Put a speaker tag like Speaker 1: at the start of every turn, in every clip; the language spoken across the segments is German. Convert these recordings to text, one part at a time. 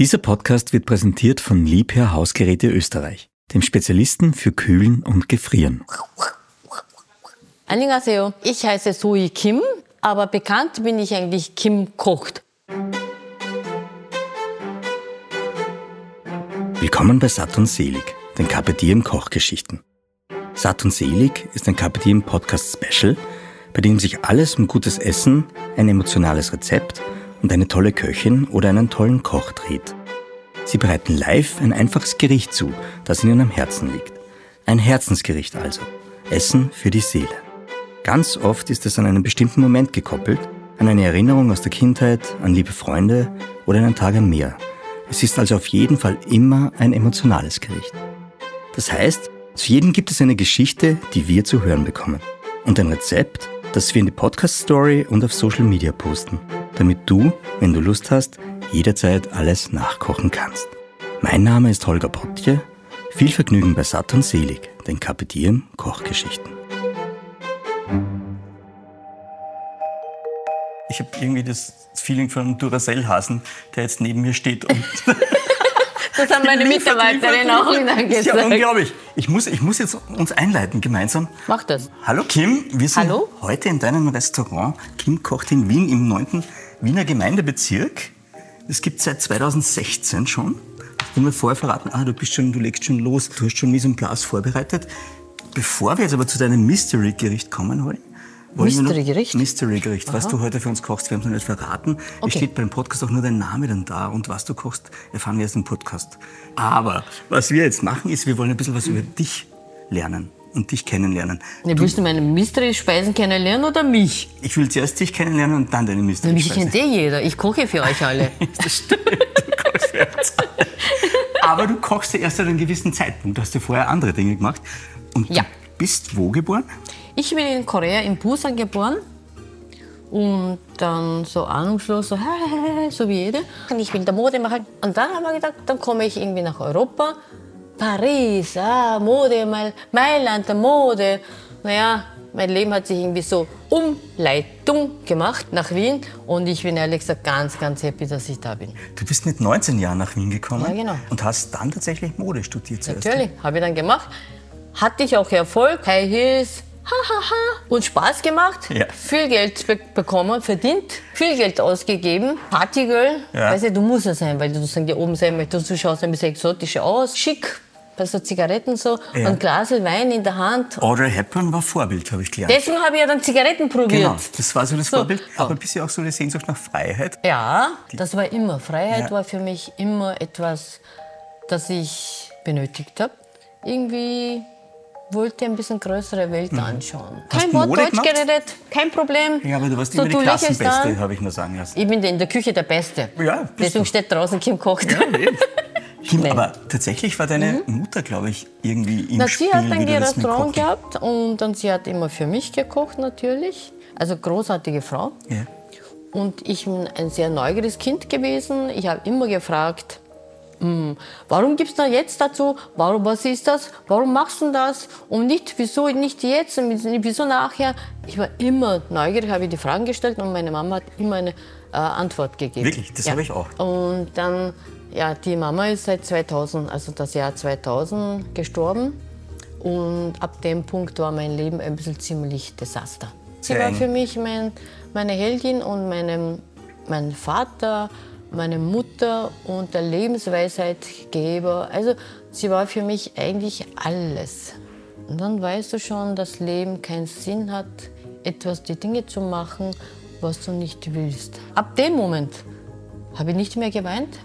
Speaker 1: Dieser Podcast wird präsentiert von Liebherr Hausgeräte Österreich, dem Spezialisten für Kühlen und Gefrieren.
Speaker 2: Annyeonghaseyo. Ich heiße Sui Kim, aber bekannt bin ich eigentlich Kim Kocht.
Speaker 1: Willkommen bei Satt und Selig, den Carpe Diem Kochgeschichten. Satt und Selig ist ein Carpe Diem Podcast Special, bei dem sich alles um gutes Essen, ein emotionales Rezept und eine tolle Köchin oder einen tollen Koch dreht. Sie bereiten live ein einfaches Gericht zu, das ihnen am Herzen liegt. Ein Herzensgericht also. Essen für die Seele. Ganz oft ist es an einen bestimmten Moment gekoppelt, an eine Erinnerung aus der Kindheit, an liebe Freunde oder einen Tag am Meer. Es ist also auf jeden Fall immer ein emotionales Gericht. Das heißt, zu jedem gibt es eine Geschichte, die wir zu hören bekommen. Und ein Rezept, das wir in die Podcast-Story und auf Social Media posten, damit du, wenn du Lust hast, jederzeit alles nachkochen kannst. Mein Name ist Holger Bottje. Viel Vergnügen bei Satt und Selig, den Diem Kochgeschichten. Ich habe irgendwie das Feeling von einem Duracell-Hasen, der jetzt neben mir steht und
Speaker 2: Das haben meine Mitarbeiterin auch wieder
Speaker 1: Das ist ja
Speaker 2: gesagt.
Speaker 1: unglaublich. Ich muss, ich muss jetzt uns einleiten gemeinsam.
Speaker 2: Mach das.
Speaker 1: Hallo Kim, wir sind
Speaker 2: Hallo.
Speaker 1: heute in deinem Restaurant Kim kocht in Wien im 9. Wiener Gemeindebezirk. Das gibt seit 2016 schon. Du mir vorher verraten, ah, du bist schon, du legst schon los, du hast schon Mise en place vorbereitet. Bevor wir jetzt aber zu deinem Mystery-Gericht kommen, wollen
Speaker 2: Mystery-Gericht?
Speaker 1: Mystery-Gericht, was du heute für uns kochst, wir haben es noch nicht verraten. Es
Speaker 2: Okay.
Speaker 1: steht beim Podcast auch nur dein Name dann da und was du kochst, erfahren wir erst im Podcast. Aber was wir jetzt machen, ist, wir wollen ein bisschen was über dich lernen und dich kennenlernen.
Speaker 2: Ne, willst du meine Mystery-Speisen kennenlernen oder mich?
Speaker 1: Ich will zuerst dich kennenlernen und dann deine
Speaker 2: Mich
Speaker 1: Mystery-Speise.
Speaker 2: kennt eh jeder. Ich koche für euch alle.
Speaker 1: Das stimmt, du kochst für uns alle. Aber du kochst ja erst an einem gewissen Zeitpunkt. Du hast ja vorher andere Dinge gemacht. Und
Speaker 2: Ja.
Speaker 1: du bist wo geboren?
Speaker 2: Ich bin in Korea, in Busan geboren. Und dann so ahnungslos, so, so wie jede. Und ich will da Mode machen. Und dann haben wir gedacht, dann komme ich irgendwie nach Europa. Paris, ah, Mode, Mail- Mailand, der Mode. Naja, mein Leben hat sich irgendwie so Umleitung gemacht nach Wien. Und ich bin ehrlich gesagt ganz, ganz happy, dass ich da bin.
Speaker 1: Du bist mit 19 Jahren nach Wien gekommen
Speaker 2: Ja, genau.
Speaker 1: und hast dann tatsächlich Mode studiert zuerst.
Speaker 2: Natürlich, habe ich dann gemacht. Hatte ich auch Erfolg, High Heels, hahaha, und Spaß gemacht.
Speaker 1: Ja.
Speaker 2: Viel Geld be bekommen, verdient, viel Geld ausgegeben. Partygirl,
Speaker 1: Ja.
Speaker 2: weißt du, du musst ja sein, weil du sozusagen hier oben sein möchtest. Du schaust ein bisschen exotisch aus, schick, bei so Zigaretten so,
Speaker 1: Ja.
Speaker 2: und Glas Wein in der Hand.
Speaker 1: Audrey Hepburn war Vorbild, habe ich gelernt.
Speaker 2: Deswegen habe ich ja dann Zigaretten probiert.
Speaker 1: Genau, das war so das
Speaker 2: So,
Speaker 1: Vorbild. Aber ein bisschen auch so die Sehnsucht nach Freiheit.
Speaker 2: Ja, das war immer. Freiheit war für mich immer etwas, das ich benötigt habe. Irgendwie wollte ein bisschen größere Welt anschauen.
Speaker 1: Mhm.
Speaker 2: Kein Wort
Speaker 1: Mode
Speaker 2: Deutsch
Speaker 1: gemacht?
Speaker 2: geredet, kein Problem.
Speaker 1: Ja, aber du warst
Speaker 2: So
Speaker 1: immer die Klassenbeste, habe ich nur sagen lassen.
Speaker 2: Ich bin in der Küche der Beste.
Speaker 1: Ja,
Speaker 2: Deswegen
Speaker 1: du.
Speaker 2: steht draußen Kim kocht.
Speaker 1: Kim,
Speaker 2: Nee.
Speaker 1: aber tatsächlich war deine Mutter, glaube ich, irgendwie im
Speaker 2: Mhm. Na,
Speaker 1: Spiel,
Speaker 2: sie hat dann ihr Restaurant gehabt und dann sie hat immer für mich gekocht natürlich. Also großartige Frau.
Speaker 1: Ja.
Speaker 2: Und ich bin ein sehr neugieriges Kind gewesen. Ich habe immer gefragt, hm, warum gibst du jetzt dazu? Warum, was ist das? Warum machst du das? Und nicht, wieso nicht jetzt? Und wieso nachher? Ich war immer neugierig, habe die Fragen gestellt und meine Mama hat immer eine äh, Antwort gegeben.
Speaker 1: Wirklich? Das habe ich auch.
Speaker 2: Und dann, ja, die Mama ist seit 2000, also das Jahr 2000 gestorben. Und ab dem Punkt war mein Leben ein bisschen ziemlich Desaster. Sie war für mich mein, meine Heldin und meine, mein Vater, meine Mutter und der Lebensweisheitgeber. Also sie war für mich eigentlich alles. Und dann weißt du schon, dass Leben keinen Sinn hat, etwas, die Dinge zu machen, was du nicht willst. Ab dem Moment habe ich nicht mehr geweint,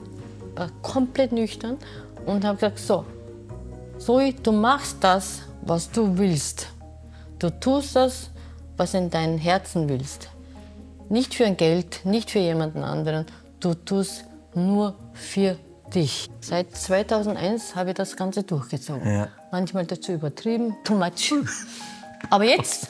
Speaker 2: war komplett nüchtern und habe gesagt, so, Zoe, du machst das, was du willst. Du tust das, was in deinem Herzen willst. Nicht für ein Geld, nicht für jemanden anderen. Du tust nur für dich. Seit 2001 habe ich das Ganze durchgezogen.
Speaker 1: Ja.
Speaker 2: Manchmal dazu übertrieben, too much. Aber jetzt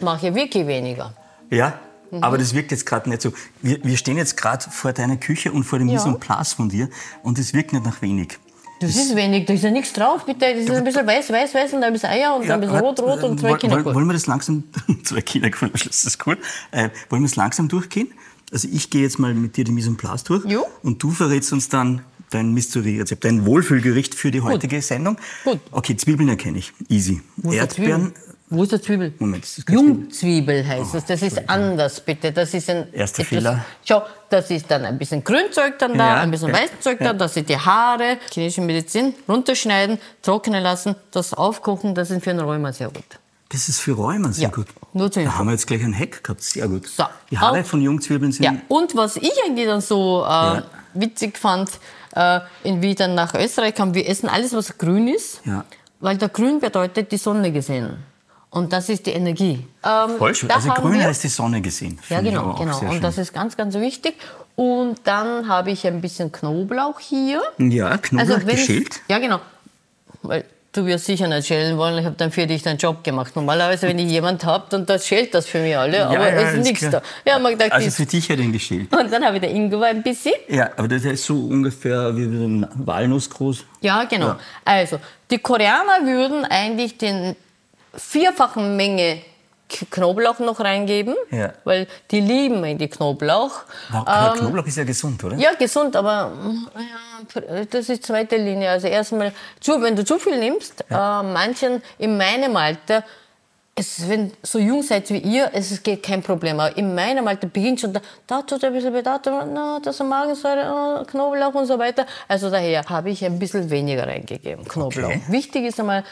Speaker 2: mache ich wirklich weniger.
Speaker 1: Ja,
Speaker 2: Mhm.
Speaker 1: aber das wirkt jetzt gerade nicht so. Wir, wir stehen jetzt gerade vor deiner Küche und vor dem
Speaker 2: Ja.
Speaker 1: Mise en place von dir und es wirkt nicht nach wenig.
Speaker 2: Das ist wenig, da ist ja nichts drauf, bitte. Das ist ein bisschen weiß, weiß, weiß und ein bisschen Eier und ein bisschen rot, rot und zwei
Speaker 1: woll- woll-
Speaker 2: Kinderkugeln.
Speaker 1: Wollen wir das langsam, zwei Kinderkugeln, das ist gut. Äh, wollen wir es langsam durchgehen? Also ich gehe jetzt mal mit dir die Mise en place durch
Speaker 2: Jo.
Speaker 1: und du verrätst uns dann dein Mystery-Rezept, dein Wohlfühlgericht für die heutige Sendung.
Speaker 2: Gut.
Speaker 1: Okay, Zwiebeln erkenne ich. Easy.
Speaker 2: Wo
Speaker 1: Erdbeeren.
Speaker 2: Zwiebel? Wo ist der Zwiebel?
Speaker 1: Moment, das ist.
Speaker 2: Jungzwiebel heißt das. Das ist anders, bitte. Das ist ein
Speaker 1: Erster Fehler.
Speaker 2: Schau, das ist dann ein bisschen Grünzeug dann da,
Speaker 1: Ja,
Speaker 2: ein bisschen
Speaker 1: ja,
Speaker 2: Weißzeug da.
Speaker 1: ja.
Speaker 2: Das sind die Haare, chinesische Medizin, runterschneiden, trocknen lassen, das aufkochen. Das ist für den Rheuma sehr gut.
Speaker 1: Das ist für Rheuma sehr
Speaker 2: Ja,
Speaker 1: gut.
Speaker 2: Nur zur
Speaker 1: Da haben wir jetzt gleich ein Hack gehabt. Sehr gut.
Speaker 2: So.
Speaker 1: Die Haare von Jungzwiebeln sind
Speaker 2: Ja, und was ich eigentlich dann so äh, witzig fand, äh, in wie ich dann nach Österreich kam, wir essen alles, was grün ist,
Speaker 1: Ja.
Speaker 2: weil der Grün bedeutet die Sonne gesehen. Und das ist die Energie. Ähm,
Speaker 1: voll schön. Also grün
Speaker 2: wir-
Speaker 1: heißt die Sonne gesehen.
Speaker 2: Ja, genau, genau. Und
Speaker 1: schön.
Speaker 2: das ist ganz, ganz wichtig. Und dann habe ich ein bisschen Knoblauch hier.
Speaker 1: ja, Knoblauch
Speaker 2: Also
Speaker 1: geschält.
Speaker 2: Ja, genau. Weil du wirst sicher nicht schälen wollen. Ich habe dann für dich deinen Job gemacht. Normalerweise, wenn ich jemand habe, dann das schält das für mich alle. aber
Speaker 1: ja,
Speaker 2: es ist
Speaker 1: ist
Speaker 2: nichts da. Ja, man gedacht,
Speaker 1: Also für dich hat er ihn geschält.
Speaker 2: und dann habe ich der Ingwer ein bisschen.
Speaker 1: Ja, aber das ist so ungefähr wie ein Walnuss groß.
Speaker 2: Ja, genau.
Speaker 1: Ja.
Speaker 2: Also, die Koreaner würden eigentlich den vierfachen Menge Knoblauch noch reingeben,
Speaker 1: Ja.
Speaker 2: weil die lieben eigentlich Knoblauch.
Speaker 1: Wow,
Speaker 2: Ähm,
Speaker 1: Knoblauch ist ja gesund, oder?
Speaker 2: Ja, gesund, aber mm, ja, das ist zweite Linie. Also erstmal, zu, wenn du zu viel nimmst, äh, manchen in meinem Alter, es, wenn so jung seid wie ihr, es geht kein Problem. Aber in meinem Alter beginnt schon, da, da tut ein bisschen weh, da tut, na, das ist Magensäure, äh, Knoblauch und so weiter. Also daher habe ich ein bisschen weniger reingegeben, Knoblauch.
Speaker 1: Okay.
Speaker 2: Wichtig ist einmal,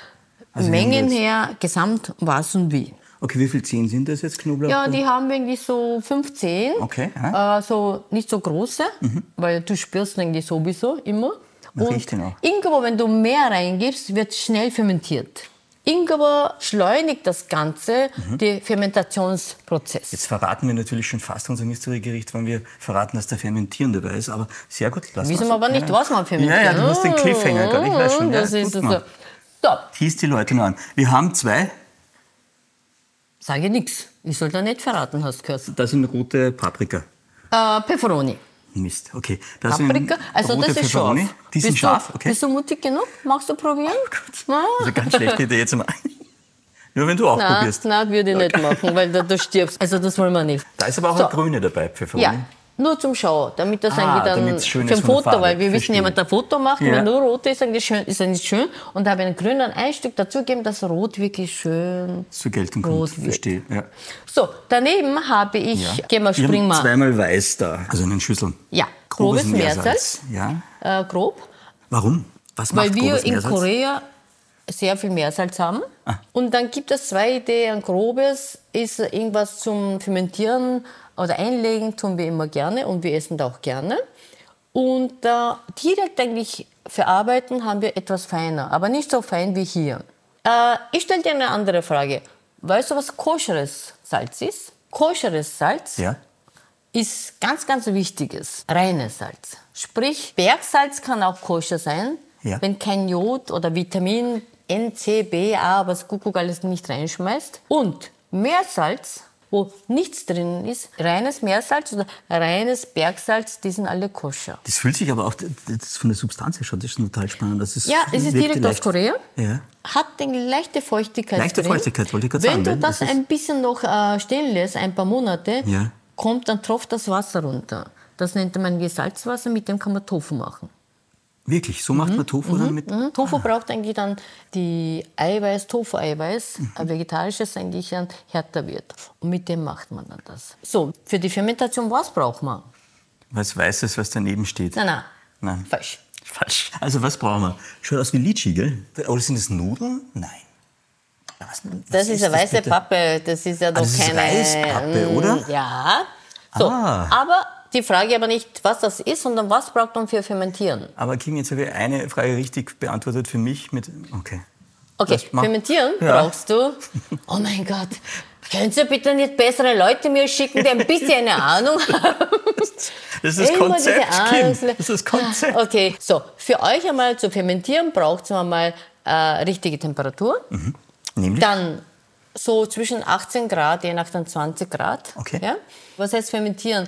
Speaker 1: Also
Speaker 2: Mengen her, gesamt was und wie.
Speaker 1: Okay, wie viel Zehen sind das jetzt, Knoblauch?
Speaker 2: Ja, die haben wir eigentlich so 15.
Speaker 1: Okay, aha. Mhm.
Speaker 2: Äh, so nicht so große, weil du spürst eigentlich sowieso immer.
Speaker 1: Ihn auch.
Speaker 2: Ingwer, wenn du mehr reingibst, wird schnell fermentiert. Ingwer schleunigt das Ganze,
Speaker 1: Mhm.
Speaker 2: den Fermentationsprozess.
Speaker 1: Jetzt verraten wir natürlich schon fast unser Mystery-Gericht, wenn wir verraten, dass der Fermentieren dabei ist. Aber sehr gut, lass
Speaker 2: Wissen wir aber nicht, was man fermentiert.
Speaker 1: Ja, ja, du hast den Cliffhanger gerade, ich weiß schon. Ja,
Speaker 2: Das ist
Speaker 1: gut
Speaker 2: so. So,
Speaker 1: Tease die Leute nur an. Wir haben zwei,
Speaker 2: sage nichts. Ich soll da nicht verraten, hast du gehört.
Speaker 1: das sind rote Paprika.
Speaker 2: Äh, Pepperoni.
Speaker 1: Mist, okay. Das
Speaker 2: Paprika, also
Speaker 1: rote
Speaker 2: das ist scharf.
Speaker 1: Pepperoni. Die sind
Speaker 2: bist
Speaker 1: scharf,
Speaker 2: du,
Speaker 1: okay.
Speaker 2: Bist du mutig genug? Magst du probieren? Na?
Speaker 1: Das ist eine ganz schlechte Idee jetzt mal. Nur wenn du auch
Speaker 2: Nein,
Speaker 1: probierst.
Speaker 2: nein, würde ich nicht machen, weil du, du stirbst. Also das wollen wir nicht.
Speaker 1: Da ist aber auch
Speaker 2: So.
Speaker 1: eine grüne dabei, Pfefferoni.
Speaker 2: Ja, nur zum Schauen, damit das
Speaker 1: Ah,
Speaker 2: eigentlich dann für ein Foto,
Speaker 1: Farbe.
Speaker 2: weil wir wissen,
Speaker 1: Verstehe.
Speaker 2: jemand ein Foto macht,
Speaker 1: Ja.
Speaker 2: wenn nur rot ist, eigentlich schön, ist eigentlich schön. Und da habe ich einen grünen ein Stück dazugegeben, dass rot wirklich schön
Speaker 1: Zur Geltung kommt, verstehe. Ja.
Speaker 2: So, daneben habe ich,
Speaker 1: Ja.
Speaker 2: gehen wir,
Speaker 1: Wir
Speaker 2: springen
Speaker 1: haben
Speaker 2: mal.
Speaker 1: zweimal weiß da. Also in den Schüsseln.
Speaker 2: Ja, grobes
Speaker 1: Meersalz.
Speaker 2: Meersalz.
Speaker 1: Ja.
Speaker 2: Äh, grob.
Speaker 1: Warum? Was macht
Speaker 2: Weil wir
Speaker 1: grobes
Speaker 2: in
Speaker 1: Meersalz?
Speaker 2: Korea sehr viel Meersalz haben.
Speaker 1: Ah.
Speaker 2: Und dann gibt es zwei Ideen. Ein grobes ist irgendwas zum Fermentieren oder Einlegen, tun wir immer gerne und wir essen da auch gerne. Und äh, direkt eigentlich verarbeiten haben wir etwas feiner, aber nicht so fein wie hier. Äh, ich stelle dir eine andere Frage. Weißt du, was koscheres Salz ist? Koscheres Salz
Speaker 1: Ja.
Speaker 2: ist ganz, ganz wichtiges, reines Salz. Sprich, Bergsalz kann auch koscher sein,
Speaker 1: Ja.
Speaker 2: wenn kein Jod oder Vitamin N, C, B, A, was Kuckuck alles nicht reinschmeißt. Und Meersalz, wo nichts drin ist, reines Meersalz oder reines Bergsalz, die sind alle koscher.
Speaker 1: Das fühlt sich aber auch, das von der Substanz her schon, das ist total spannend. Das ist,
Speaker 2: Ja, es ist direkt aus Korea.
Speaker 1: Ja.
Speaker 2: Hat eine leichte Feuchtigkeit
Speaker 1: Leichte
Speaker 2: drin.
Speaker 1: Feuchtigkeit, wollte ich gerade
Speaker 2: Wenn
Speaker 1: sagen,
Speaker 2: du
Speaker 1: weil
Speaker 2: das
Speaker 1: das ist-
Speaker 2: ein bisschen noch äh, stehen lässt, ein paar Monate,
Speaker 1: Ja.
Speaker 2: kommt, dann tropft das Wasser runter. Das nennt man Gesalzwasser, mit dem kann man Tofu machen.
Speaker 1: Wirklich, so macht man Tofu dann mit?
Speaker 2: Mhm. Tofu braucht eigentlich dann die Eiweiß, Tofu-Eiweiß,
Speaker 1: Mhm.
Speaker 2: ein vegetarisches eigentlich dann härter wird. Und mit dem macht man dann das. So, für die Fermentation, was braucht man?
Speaker 1: Was Weißes, was daneben steht.
Speaker 2: Nein, nein,
Speaker 1: Nein.
Speaker 2: falsch.
Speaker 1: Falsch. Also was brauchen wir? Schaut aus wie Litschi, gell? Oder sind das Nudeln? Nein. Was, was
Speaker 2: Das ist eine weiße
Speaker 1: bitte?
Speaker 2: Pappe, das ist ja doch
Speaker 1: das ist
Speaker 2: keine...
Speaker 1: Reispappe, oder?
Speaker 2: Ja. So,
Speaker 1: Ah.
Speaker 2: aber die Frage aber nicht, was das ist, sondern was braucht man für Fermentieren?
Speaker 1: Aber Kim, jetzt habe ich eine Frage richtig beantwortet für mich mit. Okay.
Speaker 2: Okay, fermentieren
Speaker 1: Ja.
Speaker 2: brauchst du. Oh mein Gott. Können Sie bitte nicht bessere Leute mir schicken, die ein bisschen eine Ahnung haben?
Speaker 1: Das ist das Konzept,
Speaker 2: diese
Speaker 1: Kim. Das ist das Konzept.
Speaker 2: Okay, so, für euch einmal zu fermentieren braucht es einmal äh, richtige Temperatur.
Speaker 1: Nämlich?
Speaker 2: Dann so zwischen 18 Grad, je nach dann 20 Grad.
Speaker 1: Okay.
Speaker 2: Ja? Was heißt fermentieren?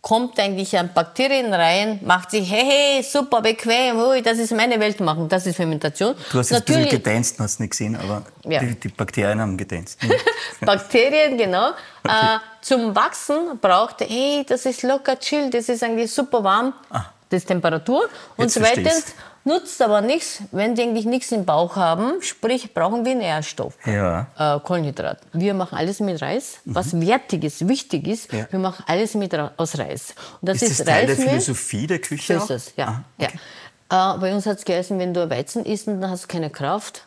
Speaker 2: Kommt eigentlich an Bakterien rein, macht sich, hey, hey, super, bequem, ui, das ist meine Welt machen, das ist Fermentation.
Speaker 1: Du hast jetzt Natürlich, ein bisschen gedänst, hast nicht gesehen, aber ja. die, die, Bakterien haben gedänst.
Speaker 2: Bakterien, genau. Okay. Äh, zum Wachsen braucht, hey, das ist locker chill, das ist eigentlich super warm, ah. das ist Temperatur. Und zweitens, Nutzt aber nichts, wenn die eigentlich nichts im Bauch haben, sprich brauchen wir Nährstoff, ja. äh, Kohlenhydrat. Wir machen alles mit Reis, mhm. was wertig ist, wichtig ist. Ja. Wir machen alles mit, aus Reis.
Speaker 1: Und das ist, ist das Teil Reismehl. der Philosophie der Küche?
Speaker 2: So ist es, ja. Ah, okay. ja. Äh, bei uns hat es geheißen, wenn du Weizen isst, dann hast du keine Kraft.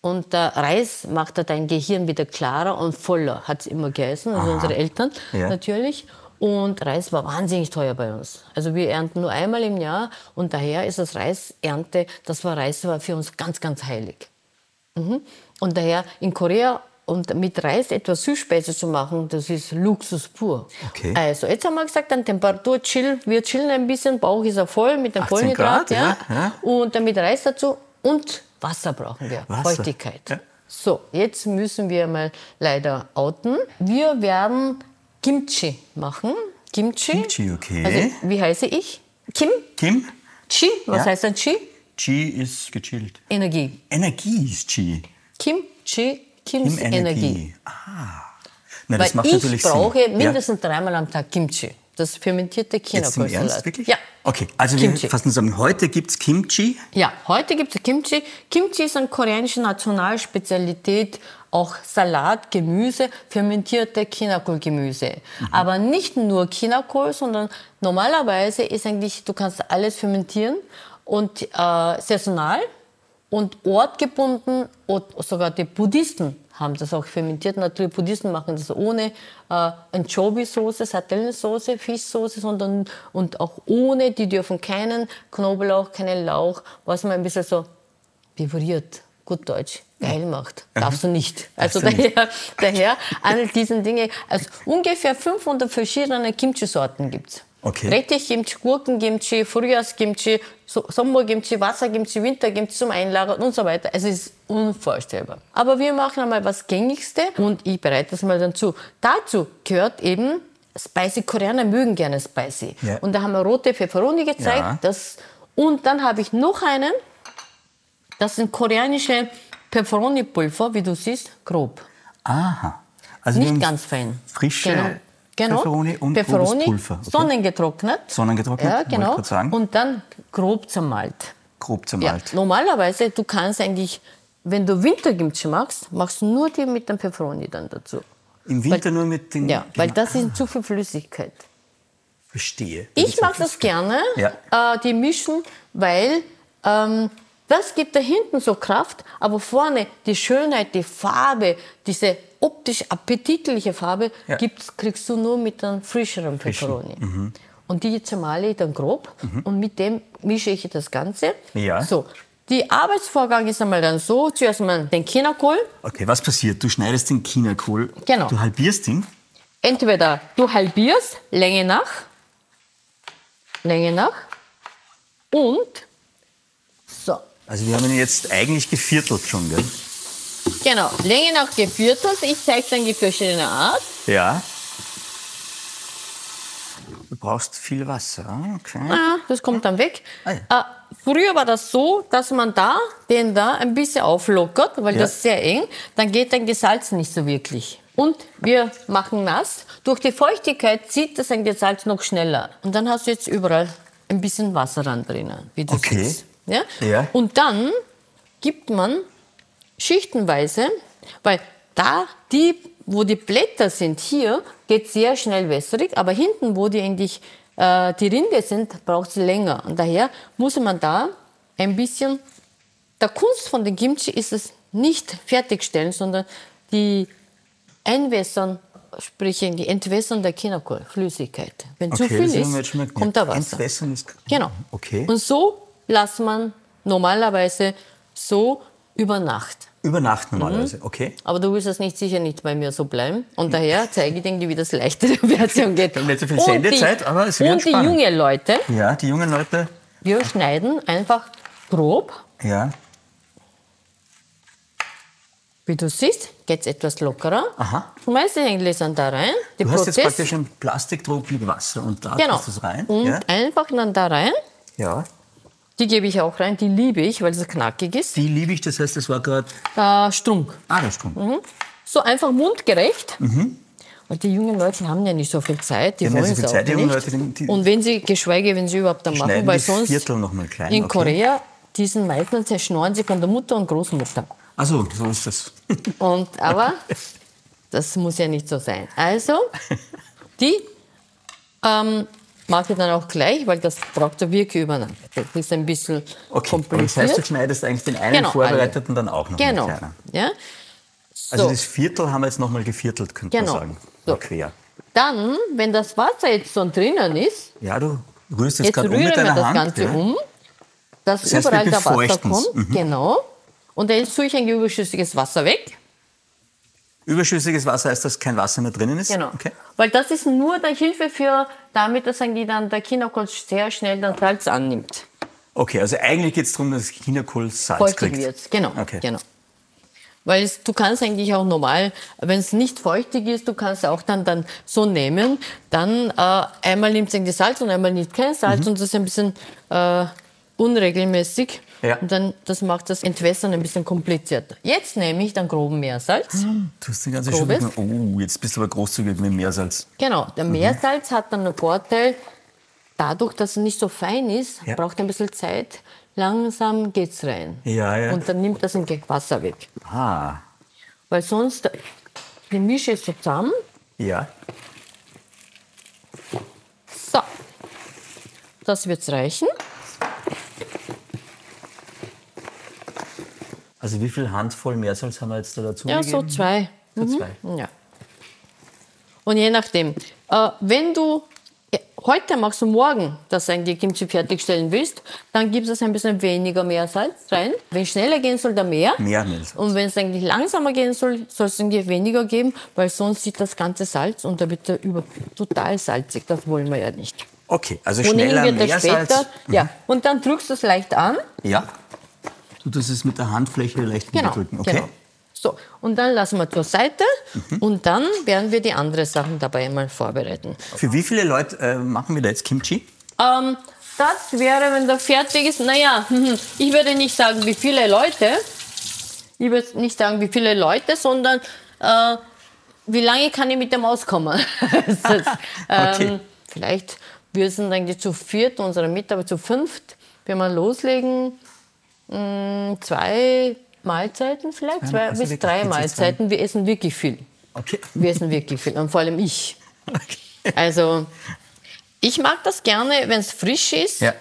Speaker 2: Und der Reis macht dein Gehirn wieder klarer und voller, hat es immer geheißen, also Aha. unsere Eltern ja. natürlich. Und Reis war wahnsinnig teuer bei uns. Also wir ernten nur einmal im Jahr und daher ist das Reisernte, das war Reis war für uns ganz, ganz heilig. Mhm. Und daher in Korea und mit Reis etwas Süßspeise zu machen, das ist Luxus pur. Okay. Also jetzt haben wir gesagt, dann Temperatur chill, wir chillen ein bisschen, Bauch ist ja voll mit dem Kohlenhydrat, ja, ja, und dann mit Reis dazu und Wasser brauchen wir, Wasser. Feuchtigkeit. Ja. So, jetzt müssen wir mal leider outen. Wir werden Kimchi machen. Kimchi.
Speaker 1: Kimchi, okay.
Speaker 2: Also, wie heiße ich? Kim?
Speaker 1: Kim.
Speaker 2: Chi. Was ja. heißt dann Chi?
Speaker 1: Chi ist gechillt.
Speaker 2: Energie.
Speaker 1: Energie ist Chi.
Speaker 2: Kimchi, Kims Kim Energie. Energie.
Speaker 1: Ah. Na,
Speaker 2: das Weil macht ich brauche Sinn. mindestens ja. dreimal am Tag Kimchi. Das fermentierte
Speaker 1: Chinakohlsalat. wirklich?
Speaker 2: Ja.
Speaker 1: Okay, also Kimchi. wir fassen zusammen. Heute gibt es Kimchi.
Speaker 2: Ja, heute gibt es Kimchi. Kimchi ist eine koreanische Nationalspezialität auch Salat, Gemüse, fermentierte Chinakohlgemüse. Mhm. Aber nicht nur Chinakohl, sondern normalerweise ist eigentlich, du kannst alles fermentieren und äh, saisonal und ortgebunden, und sogar die Buddhisten haben das auch fermentiert. Natürlich, Buddhisten machen das ohne äh, Anchovy-Soße, Sardellensoße, Fischsoße, sondern und auch ohne. Die dürfen keinen Knoblauch, keinen Lauch, was man ein bisschen so pivoriert, gut Deutsch, geil macht. Darfst du nicht. Also daher, daher all diesen Dinge, also ungefähr 500 verschiedene Kimchi-Sorten gibt's.
Speaker 1: Okay.
Speaker 2: Rettich-Kimchi, Gurken-Kimchi, Frühjahrs-Kimchi, Sommer-Kimchi, Wasser-Kimchi, Winter-Kimchi zum Einlagern und so weiter. Es ist unvorstellbar. Aber wir machen einmal was Gängigste und ich bereite das mal dann zu. Dazu gehört eben Spicy. Koreaner mögen gerne Spicy. Ja. Und da haben wir rote Pfefferoni gezeigt. Ja. Das, und dann habe ich noch einen. Das sind koreanische Pfefferoni-Pulver, wie du siehst, grob.
Speaker 1: Aha.
Speaker 2: Also Nicht ganz fein.
Speaker 1: Frische genau.
Speaker 2: Genau.
Speaker 1: Pfefferoni und
Speaker 2: Pfefferoni, Pulver. Okay. Sonnengetrocknet.
Speaker 1: Sonnengetrocknet,
Speaker 2: ja, genau. Und dann grob zermalt.
Speaker 1: Grob zermalt.
Speaker 2: Ja, normalerweise, du kannst eigentlich, wenn du Wintergimchi machst, machst du nur die mit dem Pfefferoni dann dazu.
Speaker 1: Im Winter
Speaker 2: weil,
Speaker 1: nur mit den...
Speaker 2: Ja, weil das ist zu viel Flüssigkeit.
Speaker 1: Verstehe.
Speaker 2: Ich mag das gerne, ja. äh, die mischen, weil ähm, das gibt da hinten so Kraft, aber vorne die Schönheit, die Farbe, diese optisch appetitliche Farbe ja. kriegst du nur mit einem frischeren Pepperoni. Mhm. Und die zermale ich dann grob mhm. und mit dem mische ich das Ganze.
Speaker 1: Ja.
Speaker 2: So, die Arbeitsvorgang ist einmal dann so, zuerst mal den Chinakohl.
Speaker 1: Okay, was passiert? Du schneidest den Chinakohl,
Speaker 2: genau.
Speaker 1: du halbierst ihn.
Speaker 2: Entweder du halbierst, Länge nach, Länge nach und.
Speaker 1: Also wir haben ihn jetzt eigentlich geviertelt schon, gell?
Speaker 2: Genau, Länge nach geviertelt. Ich zeige dann die verschiedene Art.
Speaker 1: Ja. Du brauchst viel Wasser, okay.
Speaker 2: Ah, das kommt dann weg. Ah, ja. äh, früher war das so, dass man da den da ein bisschen auflockert, weil ja. das ist sehr eng. Dann geht dann das Salz nicht so wirklich. Und wir machen nass. Durch die Feuchtigkeit zieht das ein Salz noch schneller. Und dann hast du jetzt überall ein bisschen Wasser dran drinnen, wie du
Speaker 1: okay.
Speaker 2: siehst. Ja?
Speaker 1: ja?
Speaker 2: Und dann gibt man schichtenweise, weil da die, wo die Blätter sind, hier geht sehr schnell wässrig, aber hinten, wo die eigentlich äh, die Rinde sind, braucht es länger. Und daher muss man da ein bisschen, der Kunst von dem Kimchi ist es nicht fertigstellen, sondern die Einwässern, sprich die Entwässern der Chinakohlflüssigkeit. Wenn okay, zu viel ist, kommt da Wasser.
Speaker 1: Entwässern ist
Speaker 2: genau.
Speaker 1: Okay.
Speaker 2: Und so lässt man normalerweise so über Nacht.
Speaker 1: Über Nacht normalerweise, mhm. okay.
Speaker 2: Aber du willst das nicht sicher nicht bei mir so bleiben. Und daher zeige ich dir, wie das leichtere Version geht.
Speaker 1: Wir haben nicht so viel Sendezeit, die, aber es wird
Speaker 2: Und spannend. die jungen Leute.
Speaker 1: Ja, die jungen Leute.
Speaker 2: Wir schneiden einfach grob.
Speaker 1: Ja.
Speaker 2: Wie du siehst, geht es etwas lockerer.
Speaker 1: Aha.
Speaker 2: Schmeiß die Hänglisern da rein.
Speaker 1: Du hast jetzt
Speaker 2: Prozess-
Speaker 1: praktisch einen Plastikdruck mit Wasser und da
Speaker 2: Genau.
Speaker 1: es rein.
Speaker 2: Und
Speaker 1: Ja?
Speaker 2: einfach dann da rein.
Speaker 1: ja.
Speaker 2: Die gebe ich auch rein. Die liebe ich, weil sie knackig ist.
Speaker 1: Die liebe ich, das heißt, das war gerade
Speaker 2: Äh, Strunk.
Speaker 1: Ah, der Strom.
Speaker 2: So einfach mundgerecht. Und die jungen Leute haben ja nicht so viel Zeit. Die
Speaker 1: Die
Speaker 2: wollen
Speaker 1: so
Speaker 2: es
Speaker 1: viel
Speaker 2: auch
Speaker 1: Zeit, die jungen
Speaker 2: nicht.
Speaker 1: Leute, die-
Speaker 2: Und wenn sie, geschweige, wenn sie überhaupt dann machen, weil sonst
Speaker 1: Viertel noch mal klein,
Speaker 2: in
Speaker 1: okay.
Speaker 2: Korea, die sind meistens zerschnorren sie von der Mutter und Großmutter.
Speaker 1: Also, so ist das.
Speaker 2: Und, aber das muss ja nicht so sein. Also, die ähm, mache ich dann auch gleich, weil das braucht ja wirklich Übernahme. Das ist ein bisschen
Speaker 1: Okay, aber das
Speaker 2: kompliziert.
Speaker 1: heißt, du schneidest eigentlich den einen
Speaker 2: Genau,
Speaker 1: vorbereiteten dann auch noch
Speaker 2: genau. Ja?
Speaker 1: Also
Speaker 2: So.
Speaker 1: das Viertel haben wir jetzt noch mal geviertelt, könnte
Speaker 2: Genau.
Speaker 1: man sagen.
Speaker 2: So.
Speaker 1: Quer.
Speaker 2: Dann, wenn das Wasser jetzt schon drinnen ist,
Speaker 1: Ja, du rührst jetzt,
Speaker 2: Jetzt
Speaker 1: gerade um
Speaker 2: rühren
Speaker 1: mit
Speaker 2: wir
Speaker 1: deiner
Speaker 2: das
Speaker 1: Hand.
Speaker 2: Ganze
Speaker 1: ja?
Speaker 2: um, dass
Speaker 1: Das heißt, wir
Speaker 2: überall der Wasser kommt. Genau. Und dann tue ich ein überschüssiges Wasser weg.
Speaker 1: Überschüssiges Wasser heißt, dass kein Wasser mehr drinnen ist?
Speaker 2: Genau.
Speaker 1: Okay.
Speaker 2: Weil das ist nur der Hilfe für, damit dass eigentlich dann der Kinderkohl sehr schnell dann Salz annimmt.
Speaker 1: Okay, also eigentlich geht es darum, dass Chinakohl Salz
Speaker 2: Feuchtig
Speaker 1: kriegt.
Speaker 2: wird. Genau.
Speaker 1: Okay.
Speaker 2: genau. Weil es, du kannst eigentlich auch normal, wenn es nicht feuchtig ist, du kannst auch dann, dann so nehmen. Dann äh, einmal nimmt es irgendwie Salz und einmal nicht kein Salz und das ist ein bisschen äh, unregelmäßig.
Speaker 1: Mhm. Ja.
Speaker 2: Und dann, das macht das Entwässern ein bisschen komplizierter. Jetzt nehme ich dann groben Meersalz.
Speaker 1: Du hast den ganzen.
Speaker 2: Grobes.
Speaker 1: Oh, jetzt bist du aber großzügig mit Meersalz.
Speaker 2: Genau,
Speaker 1: Mhm.
Speaker 2: der Meersalz hat dann einen Vorteil, dadurch, dass er nicht so fein ist,
Speaker 1: Ja.
Speaker 2: braucht er ein bisschen Zeit. Langsam geht's rein.
Speaker 1: Ja, ja.
Speaker 2: Und dann nimmt das ein Wasser weg.
Speaker 1: Ah,
Speaker 2: Weil sonst, die mische ich so zusammen.
Speaker 1: ja.
Speaker 2: So. Das wird's reichen.
Speaker 1: Also wie viel Handvoll Meersalz haben wir jetzt da dazu
Speaker 2: Ja, so
Speaker 1: gegeben?
Speaker 2: zwei.
Speaker 1: So zwei.
Speaker 2: Ja. Und je nachdem, äh, wenn du heute machst du morgen das eigentlich Kimchi fertigstellen willst, dann gibst es ein bisschen weniger Meersalz rein. Wenn es schneller gehen soll, dann mehr.
Speaker 1: Mehr Meersalz.
Speaker 2: Und wenn es eigentlich langsamer gehen soll, soll es eigentlich weniger geben, weil sonst sieht das ganze Salz und da wird er über total salzig. Das wollen wir ja nicht.
Speaker 1: Okay, also schneller
Speaker 2: er
Speaker 1: Meersalz.
Speaker 2: später, ja. Und dann drückst du es leicht an.
Speaker 1: Ja. Du tust es mit der Handfläche leicht
Speaker 2: Genau,
Speaker 1: drücken, okay?
Speaker 2: genau. So, und dann lassen wir zur Seite
Speaker 1: Mhm.
Speaker 2: und dann werden wir die anderen Sachen dabei mal vorbereiten.
Speaker 1: Für wie viele Leute äh, machen wir da jetzt Kimchi?
Speaker 2: Ähm, das wäre, wenn der fertig ist, naja, ich würde nicht sagen, wie viele Leute, ich würde nicht sagen, wie viele Leute, sondern äh, wie lange kann ich mit dem auskommen? ist, ähm,
Speaker 1: Okay.
Speaker 2: Vielleicht, wir sind eigentlich zu viert, unsere Mitarbeiter zu fünft, wenn wir loslegen, mh, zwei Mahlzeiten vielleicht, zwei,
Speaker 1: also
Speaker 2: bis drei Mahlzeiten. Wir essen wirklich viel.
Speaker 1: Okay.
Speaker 2: Wir essen wirklich viel und vor allem ich. Also, ich mag das gerne, wenn es frisch ist.
Speaker 1: Ja.